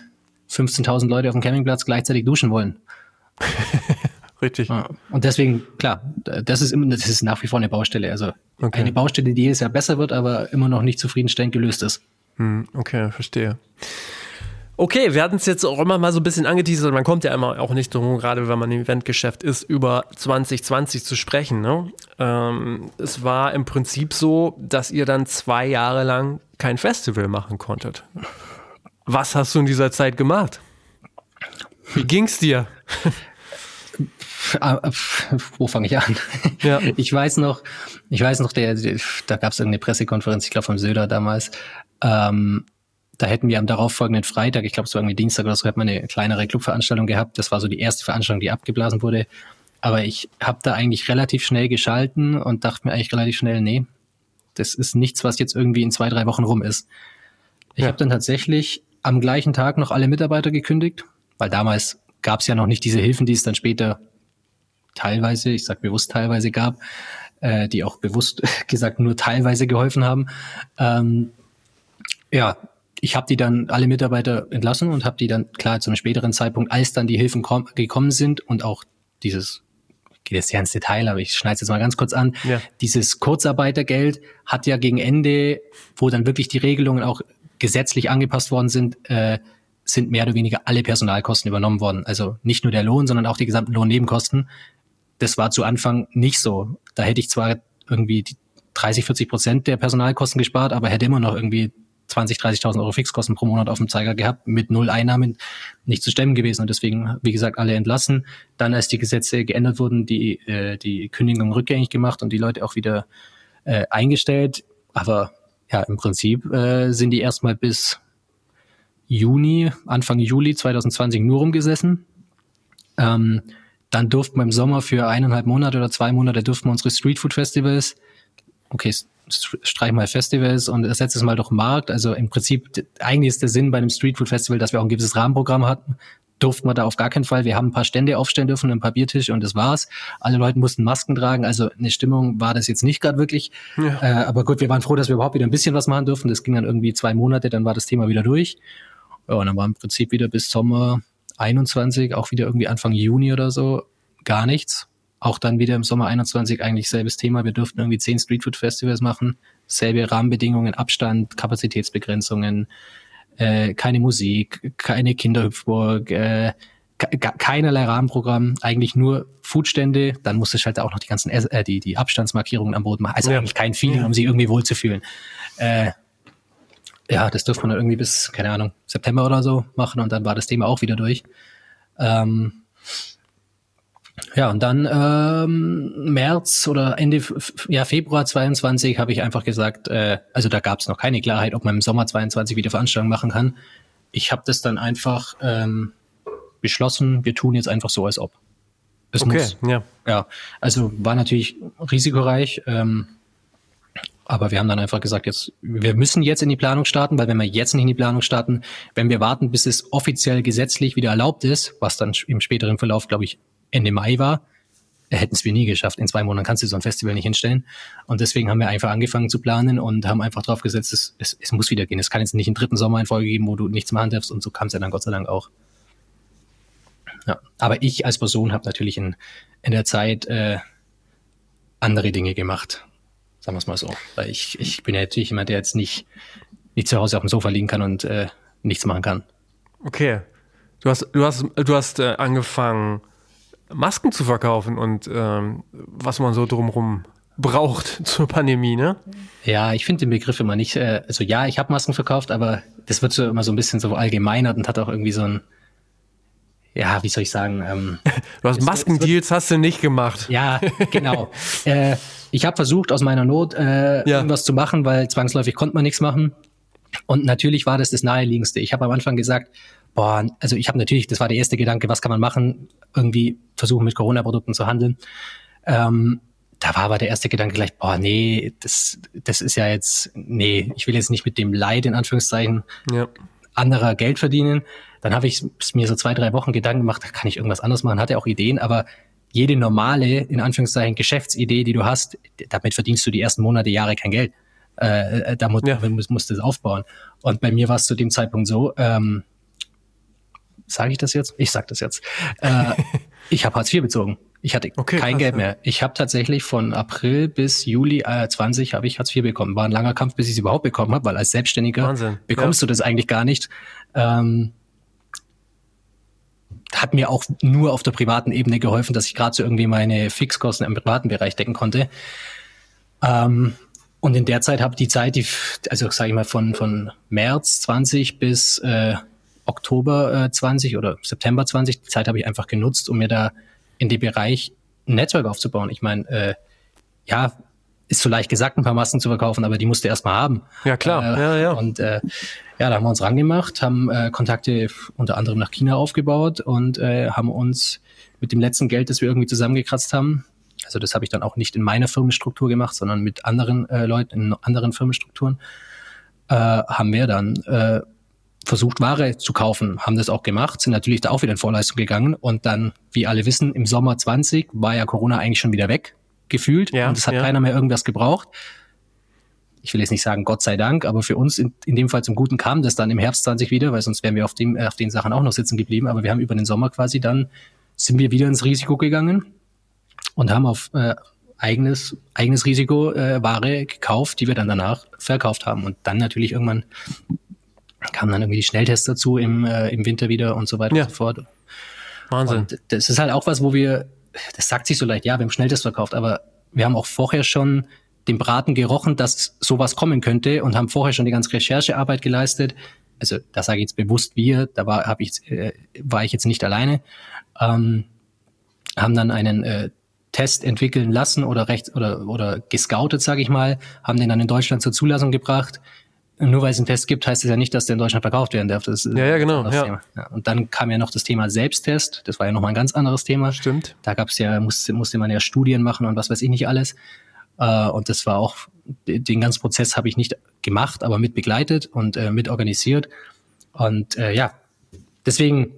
15.000 Leute auf dem Campingplatz gleichzeitig duschen wollen. Richtig. Ja. Und deswegen, klar, das ist immer, das ist nach wie vor eine Baustelle. Also okay. eine Baustelle, die jedes Jahr besser wird, aber immer noch nicht zufriedenstellend gelöst ist. Hm, okay, verstehe. Okay, wir hatten es jetzt auch immer mal so ein bisschen angeteasert. Man kommt ja immer auch nicht drum, gerade wenn man im Eventgeschäft ist, über 2020 zu sprechen. Ne? Ähm, es war im Prinzip so, dass ihr dann zwei Jahre lang kein Festival machen konntet. Was hast du in dieser Zeit gemacht? Wie ging's dir? Ah, wo fange ich an? Ja. Ich weiß noch, ich weiß noch, der, der da gab es irgendeine Pressekonferenz, ich glaube vom Söder damals. Ähm, da hätten wir am darauffolgenden Freitag, ich glaube es war irgendwie Dienstag oder so, hätten wir eine kleinere Clubveranstaltung gehabt. Das war so die erste Veranstaltung, die abgeblasen wurde. Aber ich habe da eigentlich relativ schnell geschalten und dachte mir eigentlich relativ schnell, nee, das ist nichts, was jetzt irgendwie in zwei, drei Wochen rum ist. Ich ja. habe dann tatsächlich am gleichen Tag noch alle Mitarbeiter gekündigt, weil damals gab es ja noch nicht diese Hilfen, die es dann später teilweise, ich sage bewusst teilweise gab, äh, die auch bewusst gesagt nur teilweise geholfen haben. Ähm, ja, ich habe die dann alle Mitarbeiter entlassen und habe die dann klar zu einem späteren Zeitpunkt, als dann die Hilfen gekommen sind und auch dieses geht jetzt ja ins Detail, aber ich schneide es jetzt mal ganz kurz an. Ja. Dieses Kurzarbeitergeld hat ja gegen Ende, wo dann wirklich die Regelungen auch gesetzlich angepasst worden sind, äh, sind mehr oder weniger alle Personalkosten übernommen worden. Also nicht nur der Lohn, sondern auch die gesamten Lohnnebenkosten. Das war zu Anfang nicht so. Da hätte ich zwar irgendwie 30, 40 Prozent der Personalkosten gespart, aber hätte immer noch irgendwie 20, 30.000 Euro Fixkosten pro Monat auf dem Zeiger gehabt, mit null Einnahmen nicht zu stemmen gewesen. Und deswegen, wie gesagt, alle entlassen. Dann, als die Gesetze geändert wurden, die, äh, die Kündigung rückgängig gemacht und die Leute auch wieder äh, eingestellt. Aber ja, im Prinzip äh, sind die erstmal bis Juni, Anfang Juli 2020 nur rumgesessen. Ähm, dann durften wir im Sommer für eineinhalb Monate oder zwei Monate durften wir unsere Streetfood Festivals, okay, streich mal Festivals und ersetze es mal durch Markt. Also im Prinzip, eigentlich ist der Sinn bei einem Streetfood Festival, dass wir auch ein gewisses Rahmenprogramm hatten. Durften wir da auf gar keinen Fall. Wir haben ein paar Stände aufstellen dürfen, ein paar Biertische und das war's. Alle Leute mussten Masken tragen. Also eine Stimmung war das jetzt nicht gerade wirklich. Ja. Äh, aber gut, wir waren froh, dass wir überhaupt wieder ein bisschen was machen dürfen. Das ging dann irgendwie zwei Monate, dann war das Thema wieder durch. Ja, und dann war im Prinzip wieder bis Sommer 21, auch wieder irgendwie Anfang Juni oder so, gar nichts. Auch dann wieder im Sommer 21 eigentlich selbes Thema. Wir durften irgendwie zehn Streetfood-Festivals machen. Selbe Rahmenbedingungen, Abstand, Kapazitätsbegrenzungen, äh, keine Musik, keine Kinderhüpfburg, äh, keinerlei Rahmenprogramm, eigentlich nur Foodstände. Dann musste ich halt auch noch die ganzen äh, die, die Abstandsmarkierungen am Boden machen. Also ja. eigentlich kein Feeling, um sich irgendwie wohlzufühlen. Äh, ja, das durfte man dann irgendwie bis, keine Ahnung, September oder so machen und dann war das Thema auch wieder durch. Ähm, ja, und dann ähm, März oder Ende ja, Februar 22 habe ich einfach gesagt, äh, also da gab es noch keine Klarheit, ob man im Sommer 22 wieder Veranstaltungen machen kann. Ich habe das dann einfach ähm, beschlossen, wir tun jetzt einfach so, als ob. Es okay, muss. ja. Ja, also war natürlich risikoreich, ähm, aber wir haben dann einfach gesagt, jetzt, wir müssen jetzt in die Planung starten, weil wenn wir jetzt nicht in die Planung starten, wenn wir warten, bis es offiziell gesetzlich wieder erlaubt ist, was dann im späteren Verlauf, glaube ich, Ende Mai war, hätten es wir nie geschafft. In zwei Monaten kannst du so ein Festival nicht hinstellen. Und deswegen haben wir einfach angefangen zu planen und haben einfach drauf gesetzt, es, es, es muss wieder gehen. Es kann jetzt nicht einen dritten Sommer in Folge geben, wo du nichts machen darfst. Und so kam es ja dann Gott sei Dank auch. Ja. Aber ich als Person habe natürlich in, in der Zeit äh, andere Dinge gemacht. Sagen wir es mal so. Weil ich, ich bin ja natürlich jemand, der jetzt nicht, nicht zu Hause auf dem Sofa liegen kann und äh, nichts machen kann. Okay. Du hast, du hast, du hast äh, angefangen, Masken zu verkaufen und ähm, was man so drumherum braucht zur Pandemie, ne? Ja, ich finde den Begriff immer nicht, äh, also ja, ich habe Masken verkauft, aber das wird so immer so ein bisschen so allgemeinert und hat auch irgendwie so ein, ja, wie soll ich sagen? Ähm, du hast Maskendeals hast du nicht gemacht. Ja, genau. äh, ich habe versucht, aus meiner Not äh, ja. irgendwas zu machen, weil zwangsläufig konnte man nichts machen. Und natürlich war das das Naheliegendste. Ich habe am Anfang gesagt, boah, also ich habe natürlich, das war der erste Gedanke, was kann man machen? Irgendwie versuchen mit Corona-Produkten zu handeln. Ähm, da war aber der erste Gedanke gleich, boah, nee, das, das ist ja jetzt, nee, ich will jetzt nicht mit dem Leid in Anführungszeichen ja. anderer Geld verdienen. Dann habe ich mir so zwei, drei Wochen Gedanken gemacht, da kann ich irgendwas anderes machen, hatte auch Ideen, aber jede normale, in Anführungszeichen, Geschäftsidee, die du hast, damit verdienst du die ersten Monate, Jahre kein Geld. Äh, äh da muss, ja. musst, musst du es aufbauen. Und bei mir war es zu dem Zeitpunkt so, ähm, sage ich das jetzt? Ich sag das jetzt. Äh, ich habe Hartz IV bezogen. Ich hatte okay, kein Geld mehr. Ich habe tatsächlich von April bis Juli äh, 20 habe ich Hartz IV bekommen. War ein langer Kampf, bis ich es überhaupt bekommen habe, weil als Selbstständiger Wahnsinn. bekommst ja. du das eigentlich gar nicht. Ähm, hat mir auch nur auf der privaten Ebene geholfen, dass ich gerade so irgendwie meine Fixkosten im privaten Bereich decken konnte. Ähm, und in der Zeit habe die Zeit, die, also sage ich mal von von März 20 bis äh, Oktober äh, 20 oder September 20, die Zeit habe ich einfach genutzt, um mir da in dem Bereich ein Netzwerk aufzubauen. Ich meine, äh, ja, ist so leicht gesagt, ein paar Masken zu verkaufen, aber die musst du erstmal haben. Ja, klar. Äh, ja, ja. Und äh, ja, da haben wir uns rangemacht, haben äh, Kontakte unter anderem nach China aufgebaut und äh, haben uns mit dem letzten Geld, das wir irgendwie zusammengekratzt haben, also das habe ich dann auch nicht in meiner Firmenstruktur gemacht, sondern mit anderen äh, Leuten in anderen Firmenstrukturen, äh, haben wir dann äh, versucht, Ware zu kaufen, haben das auch gemacht, sind natürlich da auch wieder in Vorleistung gegangen und dann, wie alle wissen, im Sommer 20 war ja Corona eigentlich schon wieder weg, gefühlt, ja, und es hat ja. keiner mehr irgendwas gebraucht. Ich will jetzt nicht sagen, Gott sei Dank, aber für uns in, in dem Fall zum Guten kam das dann im Herbst 20 wieder, weil sonst wären wir auf, dem, auf den Sachen auch noch sitzen geblieben. Aber wir haben über den Sommer quasi dann, sind wir wieder ins Risiko gegangen und haben auf äh, eigenes, eigenes Risiko äh, Ware gekauft, die wir dann danach verkauft haben. Und dann natürlich irgendwann kamen dann irgendwie die Schnelltests dazu im, äh, im Winter wieder und so weiter ja. und so fort. Wahnsinn. Und das ist halt auch was, wo wir, das sagt sich so leicht, ja, wir haben Schnelltests verkauft, aber wir haben auch vorher schon den Braten gerochen, dass sowas kommen könnte und haben vorher schon die ganze Recherchearbeit geleistet. Also da sage ich jetzt bewusst wir, da war, hab ich, äh, war ich jetzt nicht alleine. Ähm, haben dann einen äh, Test entwickeln lassen oder recht oder oder gescoutet, sage ich mal, haben den dann in Deutschland zur Zulassung gebracht nur weil es einen Test gibt, heißt es ja nicht, dass der in Deutschland verkauft werden darf. Das ja, ja, genau. Ja. ja. Und dann kam ja noch das Thema Selbsttest. Das war ja nochmal ein ganz anderes Thema. Stimmt. Da gab es ja, musste, musste man ja Studien machen und was weiß ich nicht alles. Äh, und das war auch, den ganzen Prozess habe ich nicht gemacht, aber mit begleitet und äh, mit organisiert. Und äh, ja, deswegen,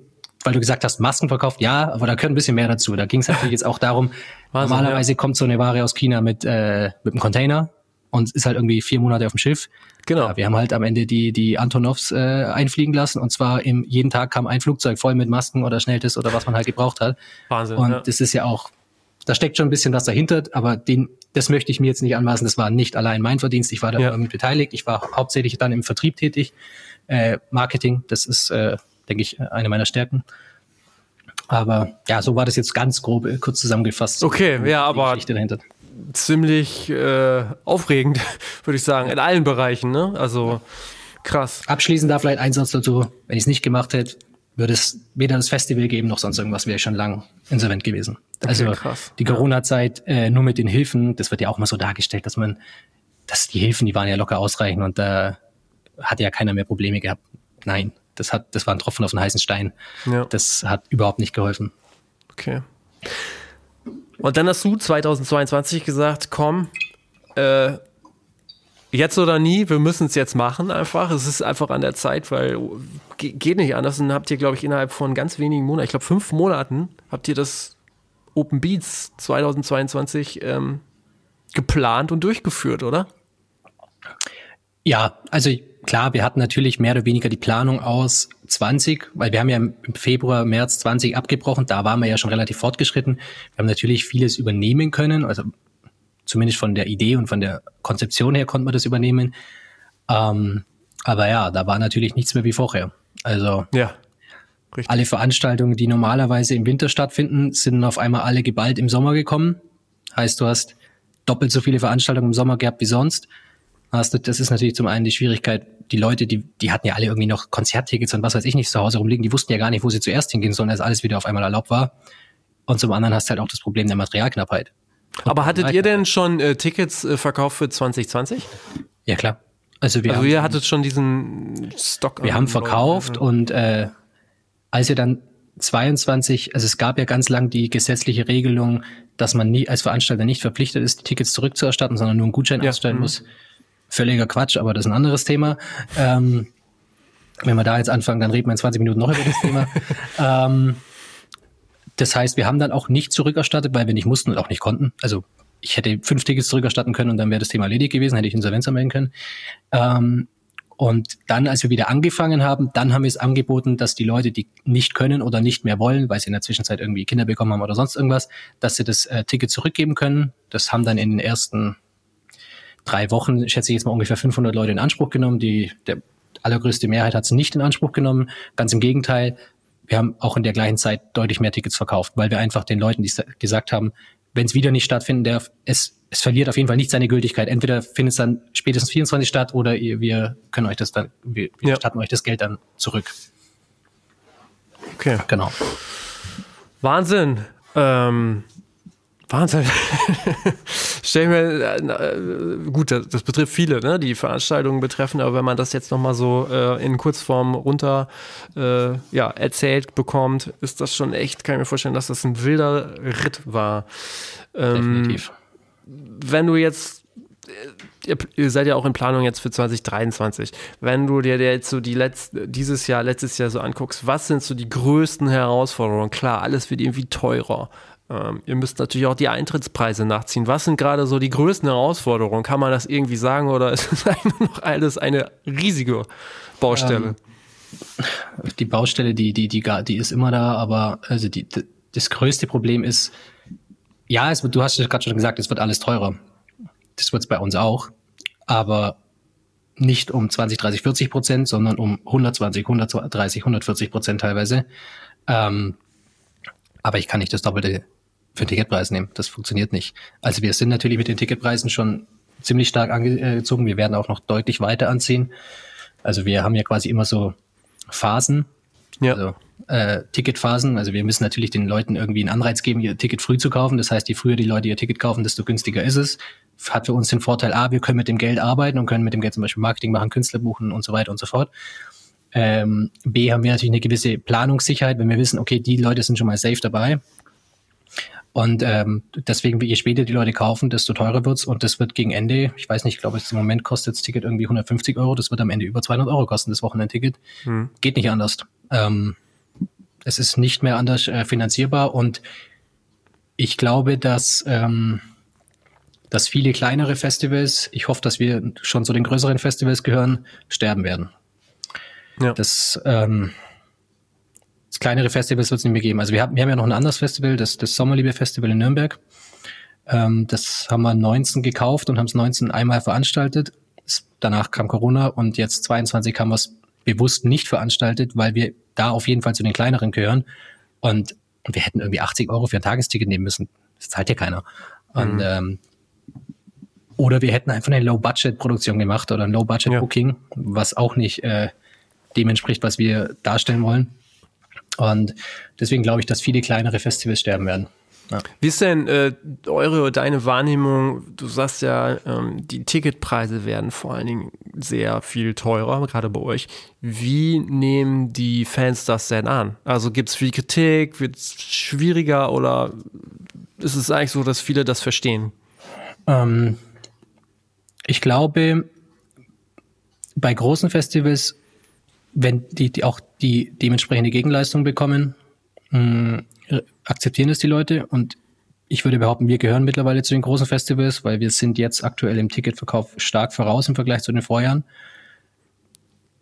weil du gesagt hast, Masken verkauft, ja, aber da gehört ein bisschen mehr dazu. Da ging es natürlich jetzt auch darum, Wahnsinn, normalerweise ja. kommt so eine Ware aus China mit, äh, mit einem Container und ist halt irgendwie vier Monate auf dem Schiff. Genau. Ja, wir haben halt am Ende die, die Antonovs äh, einfliegen lassen und zwar im, jeden Tag kam ein Flugzeug voll mit Masken oder Schnelltest oder was man halt gebraucht hat. Wahnsinn. Und ja. das ist ja auch, da steckt schon ein bisschen was dahinter, aber den, das möchte ich mir jetzt nicht anmaßen. Das war nicht allein mein Verdienst. Ich war da ja. mit beteiligt. Ich war hauptsächlich dann im Vertrieb tätig. Äh, Marketing, das ist, äh, denke ich, eine meiner Stärken. Aber ja, so war das jetzt ganz grob, äh, kurz zusammengefasst. Okay, ja, aber dahinter ziemlich äh, aufregend, würde ich sagen, in allen Bereichen. Ne? Also Krass. Abschließend da vielleicht ein Satz dazu. Wenn ich es nicht gemacht hätte, würde es weder das Festival geben noch sonst irgendwas, wäre ich schon lang insolvent gewesen. Also krass. die Corona-Zeit äh, nur mit den Hilfen, das wird ja auch mal so dargestellt, dass man, dass die Hilfen, die waren ja locker ausreichend und da äh, hatte ja keiner mehr Probleme gehabt. Nein, das hat, das war ein Tropfen auf einen heißen Stein. Ja. Das hat überhaupt nicht geholfen. Okay. Und dann hast du 2022 gesagt, komm, äh, jetzt oder nie, wir müssen es jetzt machen einfach. Es ist einfach an der Zeit, weil ge- geht nicht anders. Und habt ihr, glaube ich, innerhalb von ganz wenigen Monaten, ich glaube fünf Monaten, habt ihr das Open Beats 2022 ähm, geplant und durchgeführt, oder? Ja, also klar, wir hatten natürlich mehr oder weniger die Planung aus 20, weil wir haben ja im Februar, März 20 abgebrochen, da waren wir ja schon relativ fortgeschritten. Wir haben natürlich vieles übernehmen können, also zumindest von der Idee und von der Konzeption her konnte man das übernehmen. Ähm, aber ja, da war natürlich nichts mehr wie vorher. Also Ja. Richtig. alle Veranstaltungen, die normalerweise im Winter stattfinden, sind auf einmal alle geballt im Sommer gekommen. Heißt, du hast doppelt so viele Veranstaltungen im Sommer gehabt wie sonst. Hast du, das ist natürlich zum einen die Schwierigkeit, die Leute, die, die hatten ja alle irgendwie noch Konzerttickets und was weiß ich nicht zu Hause rumliegen, die wussten ja gar nicht, wo sie zuerst hingehen sollen, als alles wieder auf einmal erlaubt war. Und zum anderen hast du halt auch das Problem der Materialknappheit. Aber hattet ihr denn schon äh, Tickets äh, verkauft für 2020? Ja, klar. Also wir Also haben, ihr hattet schon diesen Stock. wir haben verkauft ja. und äh, als wir dann 22, also es gab ja ganz lang die gesetzliche Regelung, dass man nie als Veranstalter nicht verpflichtet ist, die Tickets zurückzuerstatten, sondern nur einen Gutschein Ja, ausstellen mhm. Völliger Quatsch, aber das ist ein anderes Thema. Ähm, wenn wir da jetzt anfangen, dann reden wir in 20 Minuten noch über das Thema. ähm, das heißt, wir haben dann auch nicht zurückerstattet, weil wir nicht mussten und auch nicht konnten. Also ich hätte fünf Tickets zurückerstatten können und dann wäre das Thema erledigt gewesen, hätte ich Insolvenz anmelden können. Ähm, und dann, als wir wieder angefangen haben, dann haben wir es angeboten, dass die Leute, die nicht können oder nicht mehr wollen, weil sie in der Zwischenzeit irgendwie Kinder bekommen haben oder sonst irgendwas, dass sie das äh, Ticket zurückgeben können. Das haben dann in den ersten drei Wochen, schätze ich jetzt mal ungefähr 500 Leute in Anspruch genommen. Die der allergrößte Mehrheit hat es nicht in Anspruch genommen. Ganz im Gegenteil, wir haben auch in der gleichen Zeit deutlich mehr Tickets verkauft, weil wir einfach den Leuten, die sa- gesagt haben, wenn es wieder nicht stattfinden darf, es, es verliert auf jeden Fall nicht seine Gültigkeit. Entweder findet es dann spätestens 24 statt oder ihr, wir können euch das dann, wir, wir Ja. statten euch das Geld dann zurück. Okay. Genau. Wahnsinn. Ähm, Wahnsinn. Stell mir, äh, gut, das, das betrifft viele, ne, die Veranstaltungen betreffen, aber wenn man das jetzt nochmal so äh, in Kurzform runter äh, ja, erzählt bekommt, ist das schon echt, kann ich mir vorstellen, dass das ein wilder Ritt war. Ähm, Definitiv. wenn du jetzt, äh, ihr, seid ja auch in Planung jetzt für 2023, wenn du dir jetzt so die letzte, dieses Jahr, letztes Jahr so anguckst, was sind so die größten Herausforderungen? Klar, alles wird irgendwie teurer. Ähm, ihr müsst natürlich auch die Eintrittspreise nachziehen. Was sind gerade so die größten Herausforderungen? Kann man das irgendwie sagen oder ist es einfach noch alles eine riesige Baustelle? die Baustelle, die, die, die, die ist immer da, aber also die, d- das größte Problem ist, ja, es wird, du hast ja gerade schon gesagt, es wird alles teurer. Das wird es bei uns auch, aber nicht um 20, 30, 40 Prozent, sondern um 120, 130, 140 Prozent teilweise. Ähm, aber ich kann nicht das Doppelte für den Ticketpreis nehmen. Das funktioniert nicht. Also wir sind natürlich mit den Ticketpreisen schon ziemlich stark angezogen. Wir werden auch noch deutlich weiter anziehen. Also wir haben ja quasi immer so Phasen, Ja. also äh, Ticketphasen. Also wir müssen natürlich den Leuten irgendwie einen Anreiz geben, ihr Ticket früh zu kaufen. Das heißt, je früher die Leute ihr Ticket kaufen, desto günstiger ist es. Hat für uns den Vorteil, A, wir können mit dem Geld arbeiten und können mit dem Geld zum Beispiel Marketing machen, Künstler buchen und so weiter und so fort. Ähm, B, haben wir natürlich eine gewisse Planungssicherheit, wenn wir wissen, okay, die Leute sind schon mal safe dabei. Und ähm, deswegen, je später die Leute kaufen, desto teurer wird's und das wird gegen Ende, ich weiß nicht, ich glaube, im Moment kostet das Ticket irgendwie 150 Euro, das wird am Ende über 200 Euro kosten, das Wochenendticket. Geht nicht anders. Ähm, es ist nicht mehr anders äh, finanzierbar und ich glaube, dass, ähm, dass viele kleinere Festivals, ich hoffe, dass wir schon zu den größeren Festivals gehören, sterben werden. Ja. Das, ähm, kleinere Festivals wird es nicht mehr geben. Also wir haben, wir haben ja noch ein anderes Festival, das, das Sommerliebe Festival in Nürnberg. Ähm, das haben wir 19 gekauft und haben es 19 einmal veranstaltet. Es- Danach kam Corona und jetzt 22 haben wir es bewusst nicht veranstaltet, weil wir da auf jeden Fall zu den kleineren gehören. Und wir hätten irgendwie 80 Euro für ein Tagesticket nehmen müssen. Das zahlt ja keiner. Und ähm, oder wir hätten einfach eine Low-Budget-Produktion gemacht oder ein Low-Budget-Booking, ja. was auch nicht äh, dem entspricht, was wir darstellen wollen. Und deswegen glaube ich, dass viele kleinere Festivals sterben werden. Ja. Wie ist denn äh, eure oder deine Wahrnehmung? Du sagst ja, ähm, die Ticketpreise werden vor allen Dingen sehr viel teurer, gerade bei euch. Wie nehmen die Fans das denn an? Also gibt es viel Kritik? Wird es schwieriger oder ist es eigentlich so, dass viele das verstehen? Ähm, ich glaube, bei großen Festivals, wenn die, die auch die dementsprechende Gegenleistung bekommen, mh, akzeptieren es die Leute und ich würde behaupten, wir gehören mittlerweile zu den großen Festivals, weil wir sind jetzt aktuell im Ticketverkauf stark voraus im Vergleich zu den Vorjahren.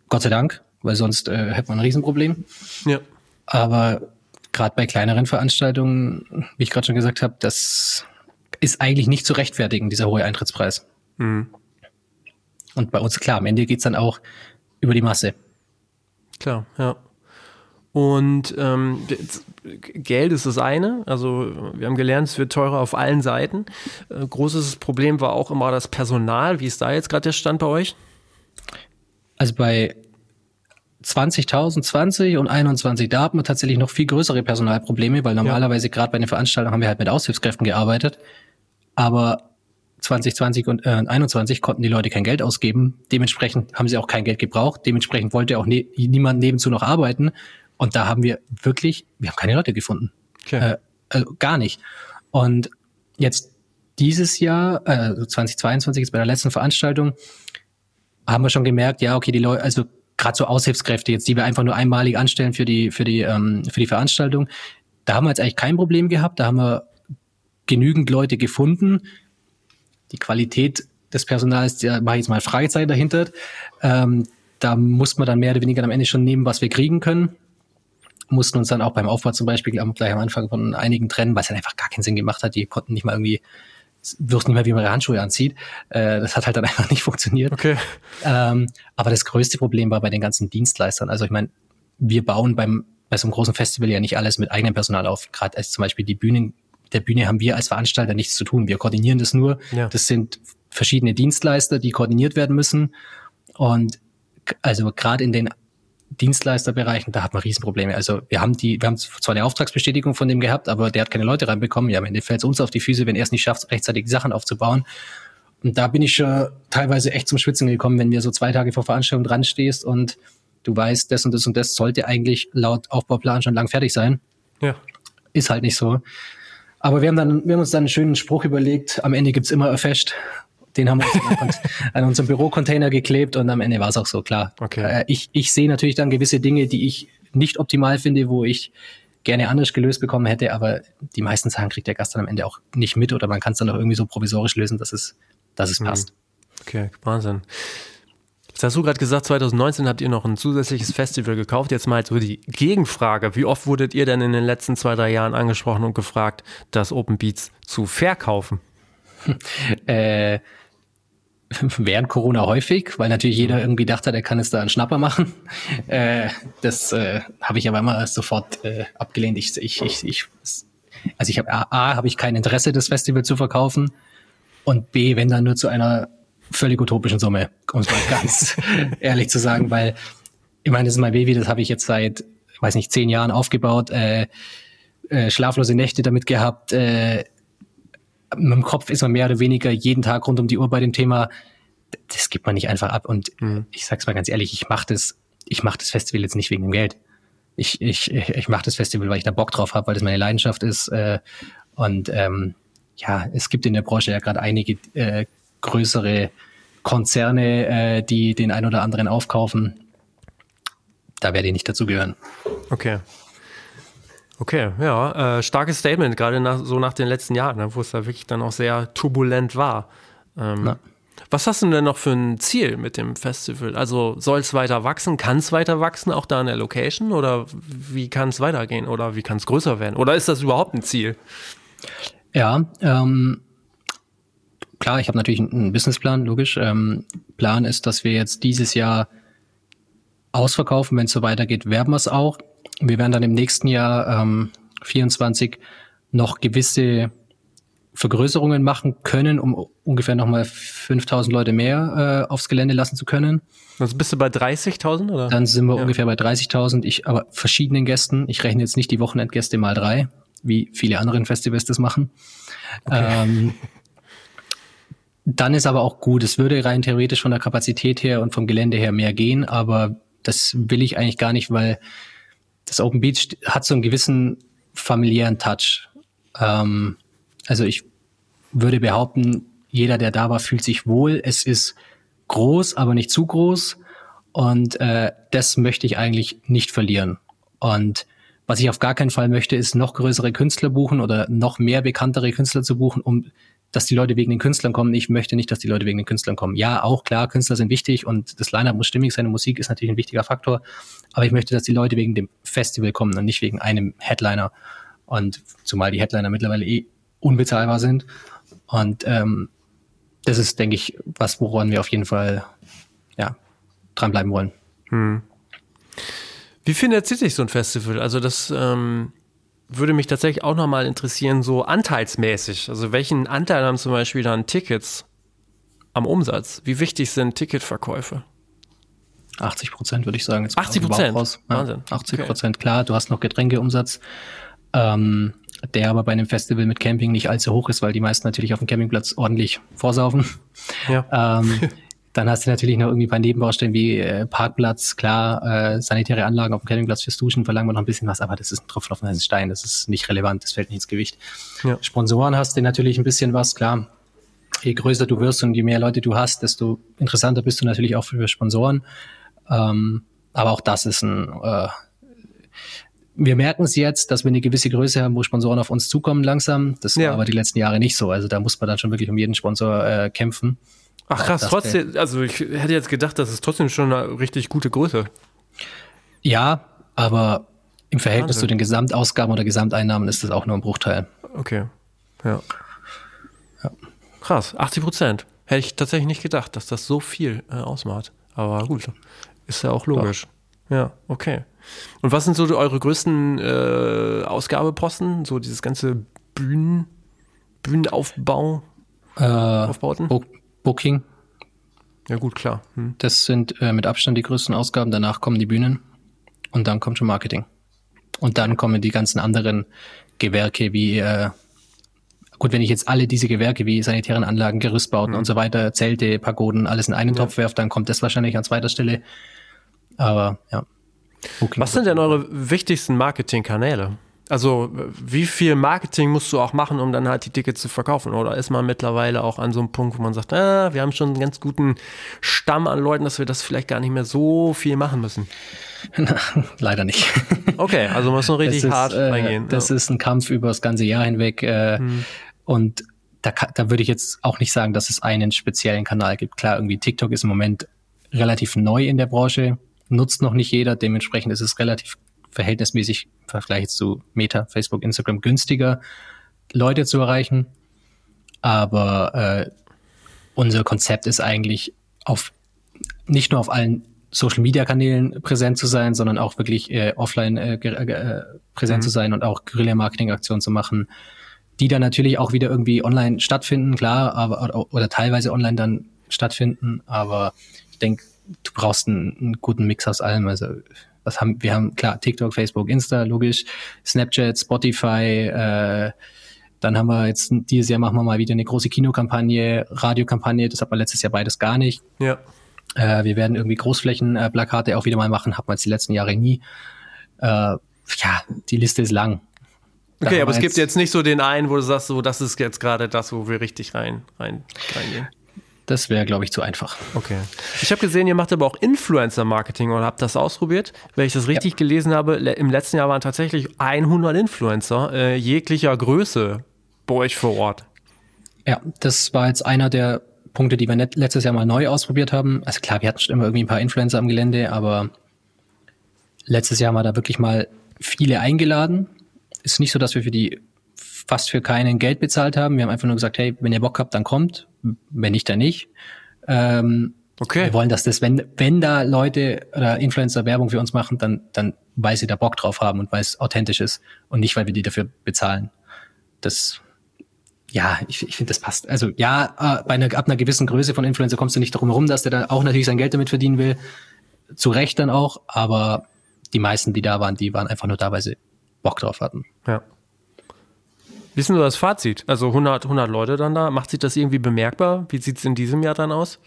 Gott sei Dank, weil sonst äh, hätte man ein Riesenproblem. Ja. Aber gerade bei kleineren Veranstaltungen, wie ich gerade schon gesagt habe, das ist eigentlich nicht zu rechtfertigen, dieser hohe Eintrittspreis. Mhm. Und bei uns, klar, am Ende geht's dann auch über die Masse. Klar, ja. Und ähm, Geld ist das eine. Also wir haben gelernt, es wird teurer auf allen Seiten. Äh, großes Problem war auch immer das Personal. Wie ist da jetzt gerade der Stand bei euch? Also bei 20.020 und 21, da hatten wir tatsächlich noch viel größere Personalprobleme, weil normalerweise ja. gerade bei den Veranstaltungen haben wir halt mit Aushilfskräften gearbeitet. Aber 2020 und äh, 21 konnten die Leute kein Geld ausgeben. Dementsprechend haben sie auch kein Geld gebraucht. Dementsprechend wollte auch ne niemand nebenzu noch arbeiten. Und da haben wir wirklich, wir haben keine Leute gefunden. Okay. Äh, also gar nicht. Und jetzt dieses Jahr, äh, 2022 ist bei der letzten Veranstaltung, haben wir schon gemerkt, ja, okay, die Leute, also gerade so Aushilfskräfte jetzt, die wir einfach nur einmalig anstellen für die, für die, ähm, für die Veranstaltung, da haben wir jetzt eigentlich kein Problem gehabt. Da haben wir genügend Leute gefunden. Die Qualität des Personals, da mache ich jetzt mal Fragezeichen dahinter. Ähm, da muss man dann mehr oder weniger am Ende schon nehmen, was wir kriegen können mussten uns dann auch beim Aufbau zum Beispiel gleich am Anfang von einigen trennen, weil es dann einfach gar keinen Sinn gemacht hat. Die konnten nicht mal irgendwie, wussten nicht mehr, wie man ihre Handschuhe anzieht. Äh, das hat halt dann einfach nicht funktioniert. Okay. Ähm, aber das größte Problem war bei den ganzen Dienstleistern. Also ich meine, wir bauen beim bei so einem großen Festival ja nicht alles mit eigenem Personal auf. Gerade als zum Beispiel die Bühnen, der Bühne haben wir als Veranstalter nichts zu tun. Wir koordinieren das nur. Ja. Das sind verschiedene Dienstleister, die koordiniert werden müssen. Und also gerade in den Dienstleisterbereichen, da hat man Riesenprobleme. Also wir haben die, wir haben zwar eine Auftragsbestätigung von dem gehabt, aber der hat keine Leute reinbekommen. Ja, am Ende fällt es uns auf die Füße, wenn er es nicht schafft, rechtzeitig die Sachen aufzubauen. Und da bin ich schon teilweise echt zum Schwitzen gekommen, wenn mir so zwei Tage vor Veranstaltung dran stehst und du weißt, das und das und das sollte eigentlich laut Aufbauplan schon lang fertig sein. Ja. Ist halt nicht so. Aber wir haben dann, wir haben uns dann einen schönen Spruch überlegt. Am Ende gibt's immer ein Fest. Den haben wir uns an unserem Bürocontainer geklebt und am Ende war es auch so klar. Okay. Äh, ich, ich sehe natürlich dann gewisse Dinge, die ich nicht optimal finde, wo ich gerne anders gelöst bekommen hätte, aber die meisten Sachen kriegt der Gast dann am Ende auch nicht mit oder man kann es dann auch irgendwie so provisorisch lösen, dass es, dass es mhm. passt. Okay, Wahnsinn. Jetzt hast du gerade gesagt, 2019 habt ihr noch ein zusätzliches Festival gekauft. Jetzt mal so die Gegenfrage. Wie oft wurdet ihr denn in den letzten zwei, drei Jahren angesprochen und gefragt, das Open Beats zu verkaufen? äh, während Corona häufig, weil natürlich jeder irgendwie dachte, er kann es da einen Schnapper machen. Äh, das äh, habe ich aber immer sofort äh, abgelehnt. Ich, ich, ich, ich, also ich habe A, A habe ich kein Interesse, das Festival zu verkaufen und B, wenn dann nur zu einer völlig utopischen Summe, um es mal ganz ehrlich zu sagen, weil ich meine, das ist mein Baby, das habe ich jetzt seit, weiß nicht, zehn Jahren aufgebaut, äh, äh, schlaflose Nächte damit gehabt, äh, mit dem Kopf ist man mehr oder weniger jeden Tag rund um die Uhr bei dem Thema. Das gibt man nicht einfach ab. Und mhm. ich sag's mal ganz ehrlich, ich mache das, ich mache das Festival jetzt nicht wegen dem Geld. Ich, ich, ich mache das Festival, weil ich da Bock drauf habe, weil das meine Leidenschaft ist. Äh, und ähm, ja, es gibt in der Branche ja gerade einige äh, größere Konzerne, äh, die den ein oder anderen aufkaufen. Da werde ich nicht dazu gehören. Okay. Okay, ja, äh, starkes Statement, gerade nach, so nach den letzten Jahren, ne, wo es da wirklich dann auch sehr turbulent war. Ähm, was hast du denn noch für ein Ziel mit dem Festival? Also soll es weiter wachsen? Kann es weiter wachsen, auch da in der Location? Oder wie kann es weitergehen? Oder wie kann es größer werden? Oder ist das überhaupt ein Ziel? Ja, ähm, klar, ich habe natürlich einen Businessplan, logisch. Ähm, Plan ist, dass wir jetzt dieses Jahr ausverkaufen. Wenn es so weitergeht, werben wir es auch. Wir werden dann im nächsten Jahr ähm, 24 noch gewisse Vergrößerungen machen können, um ungefähr nochmal 5000 Leute mehr äh, aufs Gelände lassen zu können. Also bist du bei 30.000 oder? Dann sind wir ja. ungefähr bei 30.000. Ich aber verschiedenen Gästen. Ich rechne jetzt nicht die Wochenendgäste mal drei, wie viele anderen Festivals das machen. Okay. Ähm, dann ist aber auch gut. Es würde rein theoretisch von der Kapazität her und vom Gelände her mehr gehen, aber das will ich eigentlich gar nicht, weil das Open Beach hat so einen gewissen familiären Touch. Ähm, also ich würde behaupten, jeder, der da war, fühlt sich wohl. Es ist groß, aber nicht zu groß. Und äh, das möchte ich eigentlich nicht verlieren. Und was ich auf gar keinen Fall möchte, ist noch größere Künstler buchen oder noch mehr bekanntere Künstler zu buchen, um dass die Leute wegen den Künstlern kommen. Ich möchte nicht, dass die Leute wegen den Künstlern kommen. Ja, auch klar, Künstler sind wichtig und das Line-Up muss stimmig sein, Musik ist natürlich ein wichtiger Faktor. Aber ich möchte, dass die Leute wegen dem Festival kommen und nicht wegen einem Headliner. Und zumal die Headliner mittlerweile eh unbezahlbar sind. Und ähm, das ist, denke ich, was, woran wir auf jeden Fall ja, dranbleiben wollen. Hm. Wie finanziert sich so ein Festival? Also das ähm, würde mich tatsächlich auch nochmal interessieren, so anteilsmäßig. Also welchen Anteil haben zum Beispiel dann Tickets am Umsatz? Wie wichtig sind Ticketverkäufe? 80 Prozent würde ich sagen. Jetzt 80 Prozent? Ja, Wahnsinn. 80 Prozent, okay. klar. Du hast noch Getränkeumsatz. Ähm, der aber bei einem Festival mit Camping nicht allzu hoch ist, weil die meisten natürlich auf dem Campingplatz ordentlich vorsaufen. Ja. Ähm, dann hast du natürlich noch irgendwie paar Nebenbaustellen wie äh, Parkplatz, klar, äh, sanitäre Anlagen auf dem Campingplatz fürs Duschen, verlangen wir noch ein bisschen was, aber das ist ein Tropfen auf heißen Stein, das ist nicht relevant, das fällt nicht ins Gewicht. Ja. Sponsoren hast du natürlich ein bisschen was, klar. Je größer du wirst und je mehr Leute du hast, desto interessanter bist du natürlich auch für Sponsoren. Ähm, aber auch das ist ein äh, wir merken es jetzt, dass wir eine gewisse Größe haben, wo Sponsoren auf uns zukommen langsam. Das ja. war aber die letzten Jahre nicht so. Also da muss man dann schon wirklich um jeden Sponsor äh, kämpfen. Ach krass, trotzdem, also ich hätte jetzt gedacht, das ist trotzdem schon eine richtig gute Größe. Ja, aber im Verhältnis Wahnsinn. zu den Gesamtausgaben oder Gesamteinnahmen ist das auch nur ein Bruchteil. Okay. Ja. ja. Krass, 80 Prozent. Hätte ich tatsächlich nicht gedacht, dass das so viel äh, ausmacht. Aber gut, ist ja auch logisch. Ja, ja okay. Und was sind so eure größten äh, Ausgabeposten? So dieses ganze Bühnen, Bühnenaufbau, äh, Aufbauten? Booking. Ja gut, klar. Hm. Das sind äh, mit Abstand die größten Ausgaben. Danach kommen die Bühnen und dann kommt schon Marketing. Und dann kommen die ganzen anderen Gewerke wie äh, gut, wenn ich jetzt alle diese Gewerke wie sanitären Anlagen, Gerüstbauten mhm. und so weiter, Zelte, Pagoden, alles in einen ja. Topf werfe, dann kommt das wahrscheinlich an zweiter Stelle. Aber ja. Booking Was sind denn eure wichtigsten Marketingkanäle? Also wie viel Marketing musst du auch machen, um dann halt die Tickets zu verkaufen? Oder ist man mittlerweile auch an so einem Punkt, wo man sagt, ah, wir haben schon einen ganz guten Stamm an Leuten, dass wir das vielleicht gar nicht mehr so viel machen müssen? Leider nicht. Okay, also muss man richtig ist, hart äh, reingehen. Das ja. ist ein Kampf über das ganze Jahr hinweg. Äh, hm. Und da, da würde ich jetzt auch nicht sagen, dass es einen speziellen Kanal gibt. Klar, irgendwie TikTok ist im Moment relativ neu in der Branche nutzt noch nicht jeder. Dementsprechend ist es relativ verhältnismäßig im Vergleich zu Meta, Facebook, Instagram günstiger, Leute zu erreichen. Aber äh, unser Konzept ist eigentlich auf nicht nur auf allen Social Media Kanälen präsent zu sein, sondern auch wirklich äh, offline äh, äh, präsent mhm. zu sein und auch Guerilla Marketing Aktionen zu machen, die dann natürlich auch wieder irgendwie online stattfinden, klar, aber oder, oder teilweise online dann stattfinden. Aber ich denke, du brauchst einen, einen guten Mix aus allem. Also was haben wir haben klar TikTok, Facebook, Insta, logisch, Snapchat, Spotify. Äh, dann haben wir jetzt dieses Jahr machen wir mal wieder eine große Kinokampagne, Radiokampagne. Das hat man letztes Jahr beides gar nicht. Ja. Äh, wir werden irgendwie Großflächenplakate auch wieder mal machen. Hat man jetzt die letzten Jahre nie. Äh, ja, die Liste ist lang. okay, aber es gibt jetzt nicht so den einen, wo du sagst, so das ist jetzt gerade das, wo wir richtig rein, rein reingehen. Das wäre, glaube ich, zu einfach. Okay. Ich habe gesehen, ihr macht aber auch Influencer-Marketing oder habt das ausprobiert. Wenn ich das richtig ja. gelesen habe, im letzten Jahr waren tatsächlich 100 Influencer äh, jeglicher Größe bei euch vor Ort. Ja, das war jetzt einer der Punkte, die wir letztes Jahr mal neu ausprobiert haben. Also klar, wir hatten schon immer irgendwie ein paar Influencer am Gelände, aber letztes Jahr haben wir da wirklich mal viele eingeladen. Ist nicht so, dass wir für die fast für keinen Geld bezahlt haben. Wir haben einfach nur gesagt, hey, wenn ihr Bock habt, dann kommt wenn nicht, dann nicht. Ähm, okay. Wir wollen, dass das, wenn, wenn da Leute oder Influencer Werbung für uns machen, dann, dann weil sie da Bock drauf haben und weil es authentisch ist und nicht, weil wir die dafür bezahlen. Das ja, ich, ich finde, das passt. Also ja, äh, bei einer, ab einer gewissen Größe von Influencer kommst du nicht darum herum, dass der dann auch natürlich sein Geld damit verdienen will. Zu Recht dann auch, aber die meisten, die da waren, die waren einfach nur da, weil sie Bock drauf hatten. Ja. Wie ist denn so das Fazit? Also 100, 100 Leute dann da. Macht sich das irgendwie bemerkbar? Wie sieht es in diesem Jahr dann aus?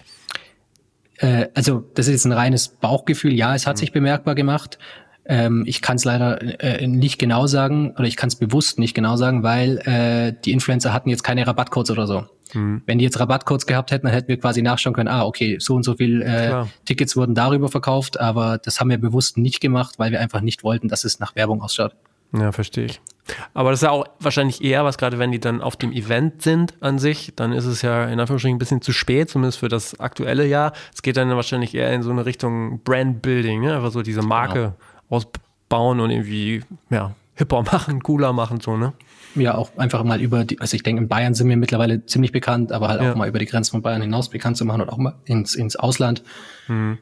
Äh, also das ist jetzt ein reines Bauchgefühl. Ja, es hat mhm. sich bemerkbar gemacht. Ähm, ich kann es leider äh, nicht genau sagen oder ich kann es bewusst nicht genau sagen, weil äh, die Influencer hatten jetzt keine Rabattcodes oder so. Mhm. Wenn die jetzt Rabattcodes gehabt hätten, dann hätten wir quasi nachschauen können, ah, okay, so und so viel äh, Tickets wurden darüber verkauft, aber das haben wir bewusst nicht gemacht, weil wir einfach nicht wollten, dass es nach Werbung ausschaut. Ja, verstehe ich. Aber das ist ja auch wahrscheinlich eher was, gerade wenn die dann auf dem Event sind an sich, dann ist es ja in Anführungsstrichen ein bisschen zu spät, zumindest für das aktuelle Jahr. Es geht dann wahrscheinlich eher in so eine Richtung Brand-Building, ne? einfach so diese Marke genau. ausbauen und irgendwie, ja, hipper machen, cooler machen, so, ne? Ja, auch einfach mal über die, also ich denke, in Bayern sind wir mittlerweile ziemlich bekannt, aber halt ja. auch mal über die Grenzen von Bayern hinaus bekannt zu machen und auch mal ins, ins Ausland. Mhm.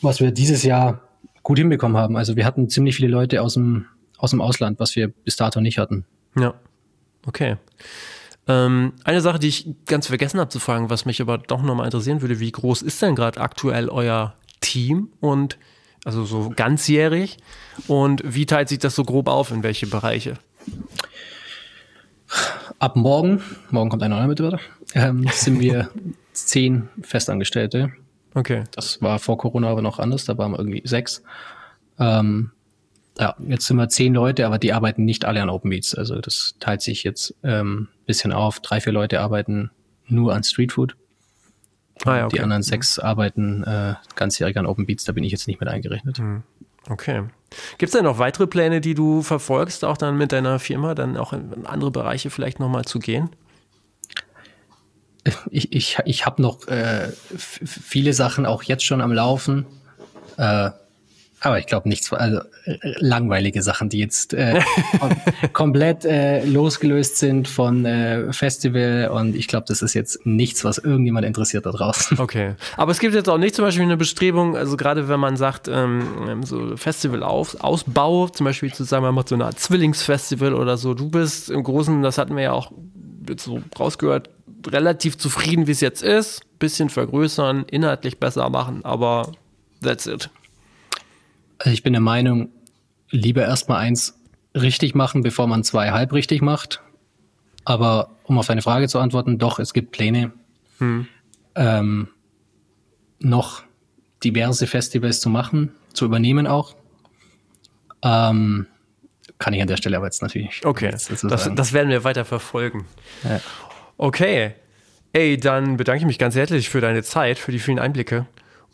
Was wir dieses Jahr gut hinbekommen haben. Also wir hatten ziemlich viele Leute aus dem aus dem Ausland, was wir bis dato nicht hatten. Ja, okay. Ähm, eine Sache, die ich ganz vergessen habe zu fragen, was mich aber doch nochmal interessieren würde, wie groß ist denn gerade aktuell euer Team und also so ganzjährig und wie teilt sich das so grob auf in welche Bereiche? Ab morgen, morgen kommt ein neuer Mitarbeiter, ähm, sind wir zehn Festangestellte. Okay. Das war vor Corona aber noch anders, da waren wir irgendwie sechs. Ähm, ja, jetzt sind wir zehn Leute, aber die arbeiten nicht alle an Open Beats. Also das teilt sich jetzt ähm, bisschen auf. Drei, vier Leute arbeiten nur an Street Food. Ah, ja, okay. Die anderen sechs arbeiten äh, ganzjährig an Open Beats, da bin ich jetzt nicht mit eingerechnet. Hm. Okay. Gibt es denn noch weitere Pläne, die du verfolgst, auch dann mit deiner Firma, dann auch in andere Bereiche vielleicht nochmal zu gehen? Ich, ich, ich habe noch äh, viele Sachen auch jetzt schon am Laufen. Äh, aber ich glaube nichts, also äh, langweilige Sachen, die jetzt äh, komplett äh, losgelöst sind von äh, Festival und ich glaube, das ist jetzt nichts, was irgendjemand interessiert da draußen. Okay, aber es gibt jetzt auch nicht zum Beispiel eine Bestrebung, also gerade wenn man sagt, ähm, ähm so Festival auf, Ausbau, zum Beispiel zu sagen, man macht so eine Art Zwillingsfestival oder so. Du bist im Großen, das hatten wir ja auch jetzt so rausgehört, relativ zufrieden, wie es jetzt ist. Bisschen vergrößern, inhaltlich besser machen, aber that's it. Also ich bin der Meinung, lieber erstmal eins richtig machen, bevor man zwei halb richtig macht. Aber um auf deine Frage zu antworten, doch, es gibt Pläne, hm. ähm, noch diverse Festivals zu machen, zu übernehmen auch. Ähm, kann ich an der Stelle aber jetzt natürlich. Okay, das, das, werden wir weiter verfolgen. Ja. Okay. Ey, dann bedanke ich mich ganz herzlich für deine Zeit, für die vielen Einblicke.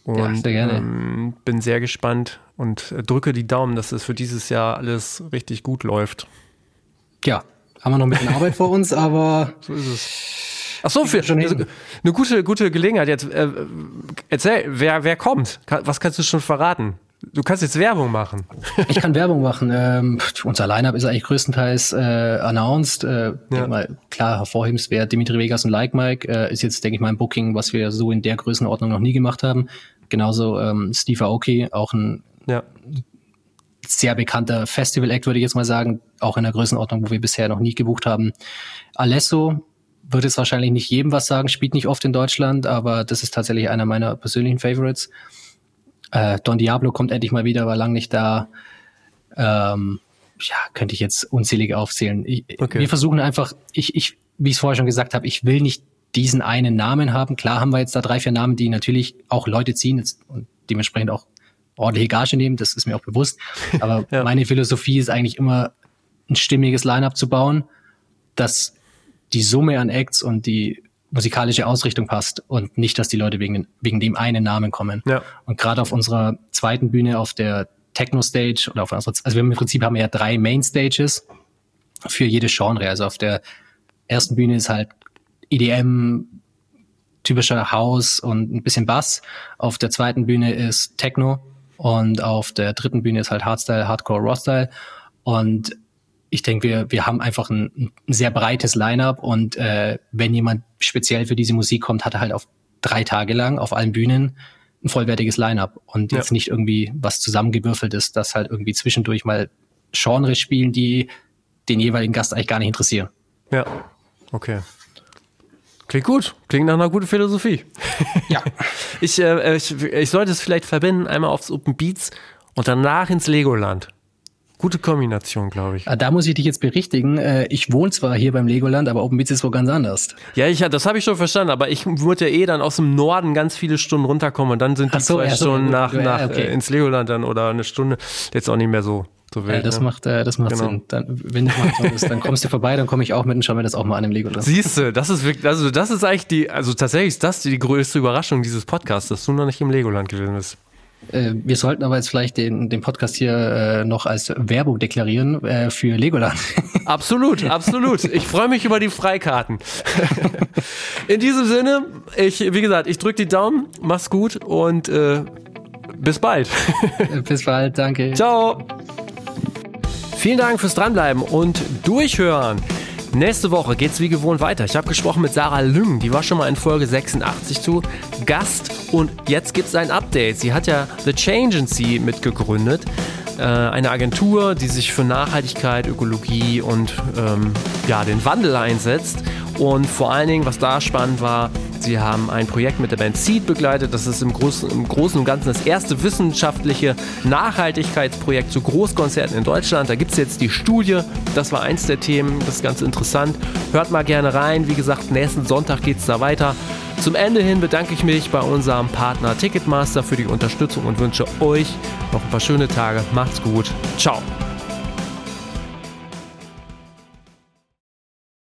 Und ja, sehr gerne. Ähm, bin sehr gespannt und drücke die Daumen, dass es für dieses Jahr alles richtig gut läuft. Ja, haben wir noch ein bisschen Arbeit vor uns, aber so ist es. Ach so, für, schon also, eine gute, gute Gelegenheit jetzt. Äh, erzähl, wer, wer kommt? Was kannst du schon verraten? Du kannst jetzt Werbung machen. Ich kann Werbung machen. Ähm, unser Line-Up ist eigentlich größtenteils äh, announced. Äh, ja. mal, klar, hervorhebenswert Dimitri Vegas und Like Mike äh, ist jetzt, denke ich mal, ein Booking, was wir so in der Größenordnung noch nie gemacht haben. Genauso ähm, Steve Aoki, auch ein ja. sehr bekannter Festival-Act, würde ich jetzt mal sagen, auch in der Größenordnung, wo wir bisher noch nie gebucht haben. Alesso wird jetzt wahrscheinlich nicht jedem was sagen, spielt nicht oft in Deutschland, aber das ist tatsächlich einer meiner persönlichen Favorites. Äh, Don Diablo kommt endlich mal wieder, war lang nicht da. Ähm, ja, könnte ich jetzt unzählige aufzählen. Ich, okay. Wir versuchen einfach, ich, ich, wie ich es vorher schon gesagt habe, ich will nicht diesen einen Namen haben. Klar haben wir jetzt da drei, vier Namen, die natürlich auch Leute ziehen und dementsprechend auch ordentliche Gage nehmen, das ist mir auch bewusst. Aber ja. meine Philosophie ist eigentlich immer, ein stimmiges Line-up zu bauen, dass die Summe an Acts und die musikalische Ausrichtung passt und nicht, dass die Leute wegen, wegen dem einen Namen kommen. Ja. Und gerade auf unserer zweiten Bühne, auf der Techno-Stage oder auf unserer, also wir im Prinzip haben wir ja drei Main-Stages für jede Genre. Also auf der ersten Bühne ist halt EDM, typischer House und ein bisschen Bass. Auf der zweiten Bühne ist Techno und auf der dritten Bühne ist halt Hardstyle, Hardcore, Rawstyle. Und ich denke, wir, wir haben einfach ein, ein sehr breites Line-up und äh, wenn jemand speziell für diese Musik kommt, hat er halt auf drei Tage lang auf allen Bühnen ein vollwertiges Line-up und jetzt ja. nicht irgendwie was zusammengewürfeltes, das halt irgendwie zwischendurch mal Genres spielen, die den jeweiligen Gast eigentlich gar nicht interessieren. Ja, Okay. Klingt gut. Klingt nach einer guten Philosophie. Ja. ich, äh, ich, ich sollte es vielleicht verbinden, einmal aufs Open Beats und danach ins Legoland. Gute Kombination, glaube ich. Ah, Da muss ich dich jetzt berichtigen. Äh, Ich wohne zwar hier beim Legoland, aber Open Beats ist wohl ganz anders. Ja, ich, das habe ich schon verstanden, aber ich würde ja eh dann aus dem Norden ganz viele Stunden runterkommen und dann sind die so, zwei ja, so, Stunden gut, nach, ja, nach okay. äh, ins Legoland dann oder eine Stunde. Jetzt auch nicht mehr so, so wild. das ne? macht, äh, das macht Genau. Sinn. Dann, wenn das mal so ist, dann kommst du vorbei, dann komme ich auch mit und schau mir das auch mal an im Legoland. Siehst du, das ist wirklich, also das ist eigentlich die, also tatsächlich ist das die größte Überraschung dieses Podcasts, dass du noch nicht im Legoland gewesen bist. Äh, wir sollten aber jetzt vielleicht den, den Podcast hier äh, noch als Werbung deklarieren äh, für Legoland. Absolut, absolut. Ich freue mich über die Freikarten. In diesem Sinne, ich, wie gesagt, ich drücke die Daumen, mach's gut und äh, bis bald. Bis bald, danke. Ciao. Vielen Dank fürs Dranbleiben und Durchhören. Nächste Woche geht's wie gewohnt weiter. Ich habe gesprochen mit Sarah Lüng, die war schon mal in Folge 86 zu Gast und jetzt gibt's ein Update. Sie hat ja The Changency mitgegründet, äh, eine Agentur, die sich für Nachhaltigkeit, Ökologie und ähm, ja, den Wandel einsetzt. Und vor allen Dingen, was da spannend war, sie haben ein Projekt mit der Band Seed begleitet. Das ist im Großen, im Großen und Ganzen das erste wissenschaftliche Nachhaltigkeitsprojekt zu Großkonzerten in Deutschland. Da gibt es jetzt die Studie. Das war eins der Themen. Das ist ganz interessant. Hört mal gerne rein. Wie gesagt, nächsten Sonntag geht es da weiter. Zum Ende hin bedanke ich mich bei unserem Partner Ticketmaster für die Unterstützung und wünsche euch noch ein paar schöne Tage. Macht's gut. Ciao.